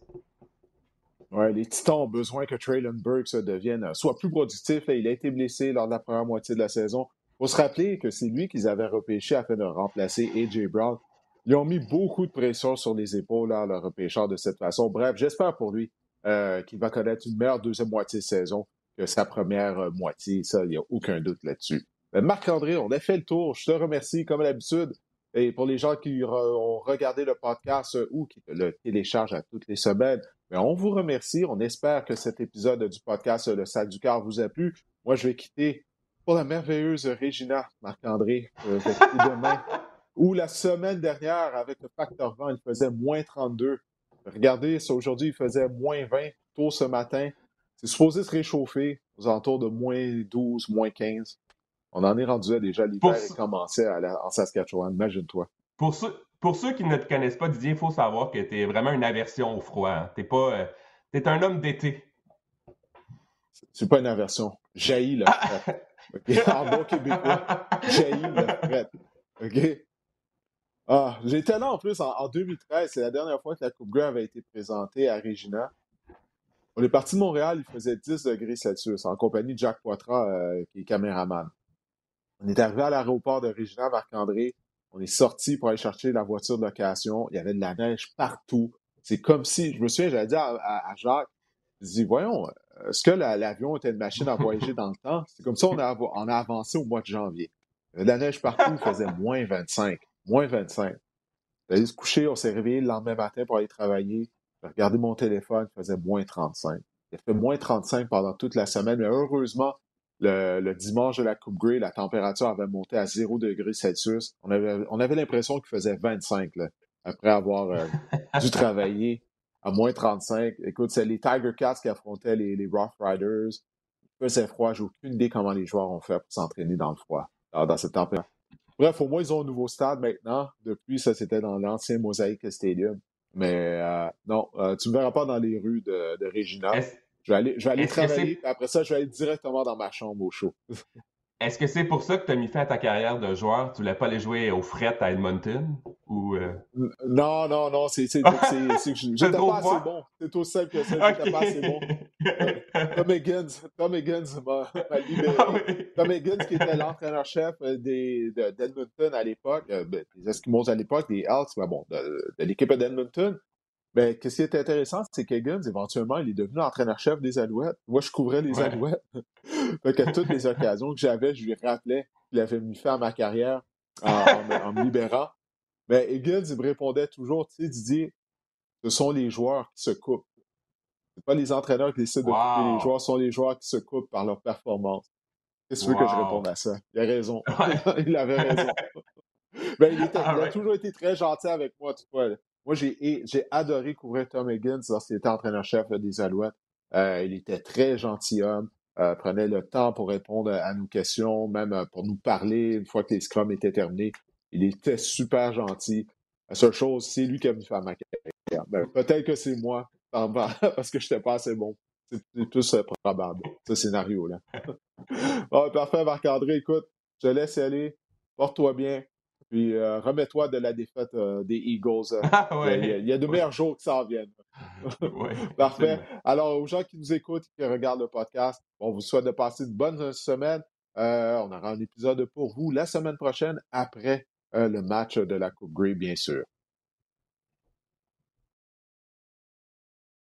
Ouais, les Titans ont besoin que Traylon Burks devienne euh, soit plus productif. Il a été blessé lors de la première moitié de la saison. Il faut se rappeler que c'est lui qu'ils avaient repêché afin de remplacer A.J. Brown. Ils ont mis beaucoup de pression sur les épaules à leur repêcheur de cette façon. Bref, j'espère pour lui euh, qu'il va connaître une meilleure deuxième moitié de saison sa première euh, moitié. Ça, il n'y a aucun doute là-dessus. Ben, Marc-André, on a fait le tour. Je te remercie comme d'habitude. Et pour les gens qui ont regardé le podcast euh, ou qui le téléchargent à toutes les semaines, ben, on vous remercie. On espère que cet épisode du podcast Le Sac du Cœur vous a plu. Moi, je vais quitter pour la merveilleuse Régina Marc-André. Euh, demain. Ou la semaine dernière, avec le facteur vent, il faisait moins 32. Regardez, aujourd'hui, il faisait moins 20 tôt ce matin. C'est supposé se réchauffer aux alentours de moins 12, moins 15. On en est rendu à déjà l'hiver et commençait en Saskatchewan, imagine-toi. Pour ceux, pour ceux qui ne te connaissent pas, Didier, il faut savoir que tu es vraiment une aversion au froid. Hein. Tu pas. Euh, es un homme d'été. C'est pas une aversion. Jaillit le fret. En bon québécois, jaillit le fret. OK? Ah, j'étais là en plus en, 2013. C'est la dernière fois que la Coupe Grey avait été présentée à Regina. On est parti de Montréal, il faisait 10 degrés Celsius en compagnie de Jacques Poitras, euh, qui est caméraman. On est arrivé à l'aéroport de Régina Marc-André. On est sorti pour aller chercher la voiture de location. Il y avait de la neige partout. C'est comme si, je me souviens, j'avais dit à, Jacques, je dis, voyons, est-ce que l'avion était une machine à voyager dans le temps? C'est comme ça on a, on avancé au mois de janvier. De la neige partout, il faisait moins 25. Moins 25. J'allais se coucher, on s'est réveillé le lendemain matin pour aller travailler. J'ai regardé mon téléphone, il faisait moins 35. Il a fait moins 35 pendant toute la semaine, mais heureusement, le, dimanche de la Coupe Grey, la température avait monté à 0 degré Celsius. On avait, on avait l'impression qu'il faisait 25 là, après avoir euh, dû travailler à moins 35. Écoute, c'est les Tiger Cats qui affrontaient les, les Rough Riders. Il faisait froid. J'ai aucune idée comment les joueurs ont fait pour s'entraîner dans le froid, dans cette température. Bref, au moins, ils ont un nouveau stade maintenant. Depuis, ça, c'était dans l'ancien Mosaic Stadium. Mais euh, non, euh, tu ne me verras pas dans les rues de, de Regina. Je vais aller, je vais aller travailler, après ça, je vais aller directement dans ma chambre au show. Est-ce que c'est pour ça que tu as mis fin à ta carrière de joueur? Tu voulais pas aller jouer au fret à Edmonton? Ou, euh? Non, non, non, c'est j'étais pas assez bon. C'est tout simple que ça, j'étais pas assez bon. Tom Higgins, Tom Higgins m'a libéré. Ah Tom Higgins, qui était l'entraîneur-chef d'Edmonton à l'époque, euh, ben, des Eskimos à l'époque, des Elks, ben bon, de, de l'équipe d'Edmonton, ben, ce qui est intéressant, c'est qu'Higgins, éventuellement, il est devenu entraîneur-chef des Alouettes. Moi, je couvrais les Alouettes. fait qu'à toutes les occasions que j'avais, je lui rappelais qu'il avait mis fin à ma carrière en, me libérant. Mais ben, Higgins, il me répondait toujours, tu sais, Didier, ce sont les joueurs qui se coupent. C'est pas les entraîneurs qui décident de couper les joueurs, ce sont les joueurs qui se coupent par leur performance. Qu'est-ce que tu veux que je réponde à ça? Il a raison. il avait raison. ben, il, était, il, a toujours été très gentil avec moi, tu vois. Moi, j'ai adoré couvrir Tom Higgins lorsqu'il était entraîneur-chef des Alouettes. Euh, il était très gentilhomme, euh, prenait le temps pour répondre à nos questions, même euh, pour nous parler une fois que les scrums étaient terminés. Il était super gentil. La seule chose, c'est lui qui a venu faire ma carrière. Ben, peut-être que c'est moi, parce que je n'étais pas assez bon. C'est plus probable, ce scénario-là. parfait, Marc-André. Écoute, je te laisse aller. Porte-toi bien. Puis euh, remets-toi de la défaite euh, des Eagles. Euh. Ah, il, y a, de meilleurs jours qui s'en viennent. Parfait. Alors, aux gens qui nous écoutent, qui regardent le podcast, on vous souhaite de passer une bonne semaine. on aura un épisode pour vous la semaine prochaine après le match de la Coupe Grey, bien sûr.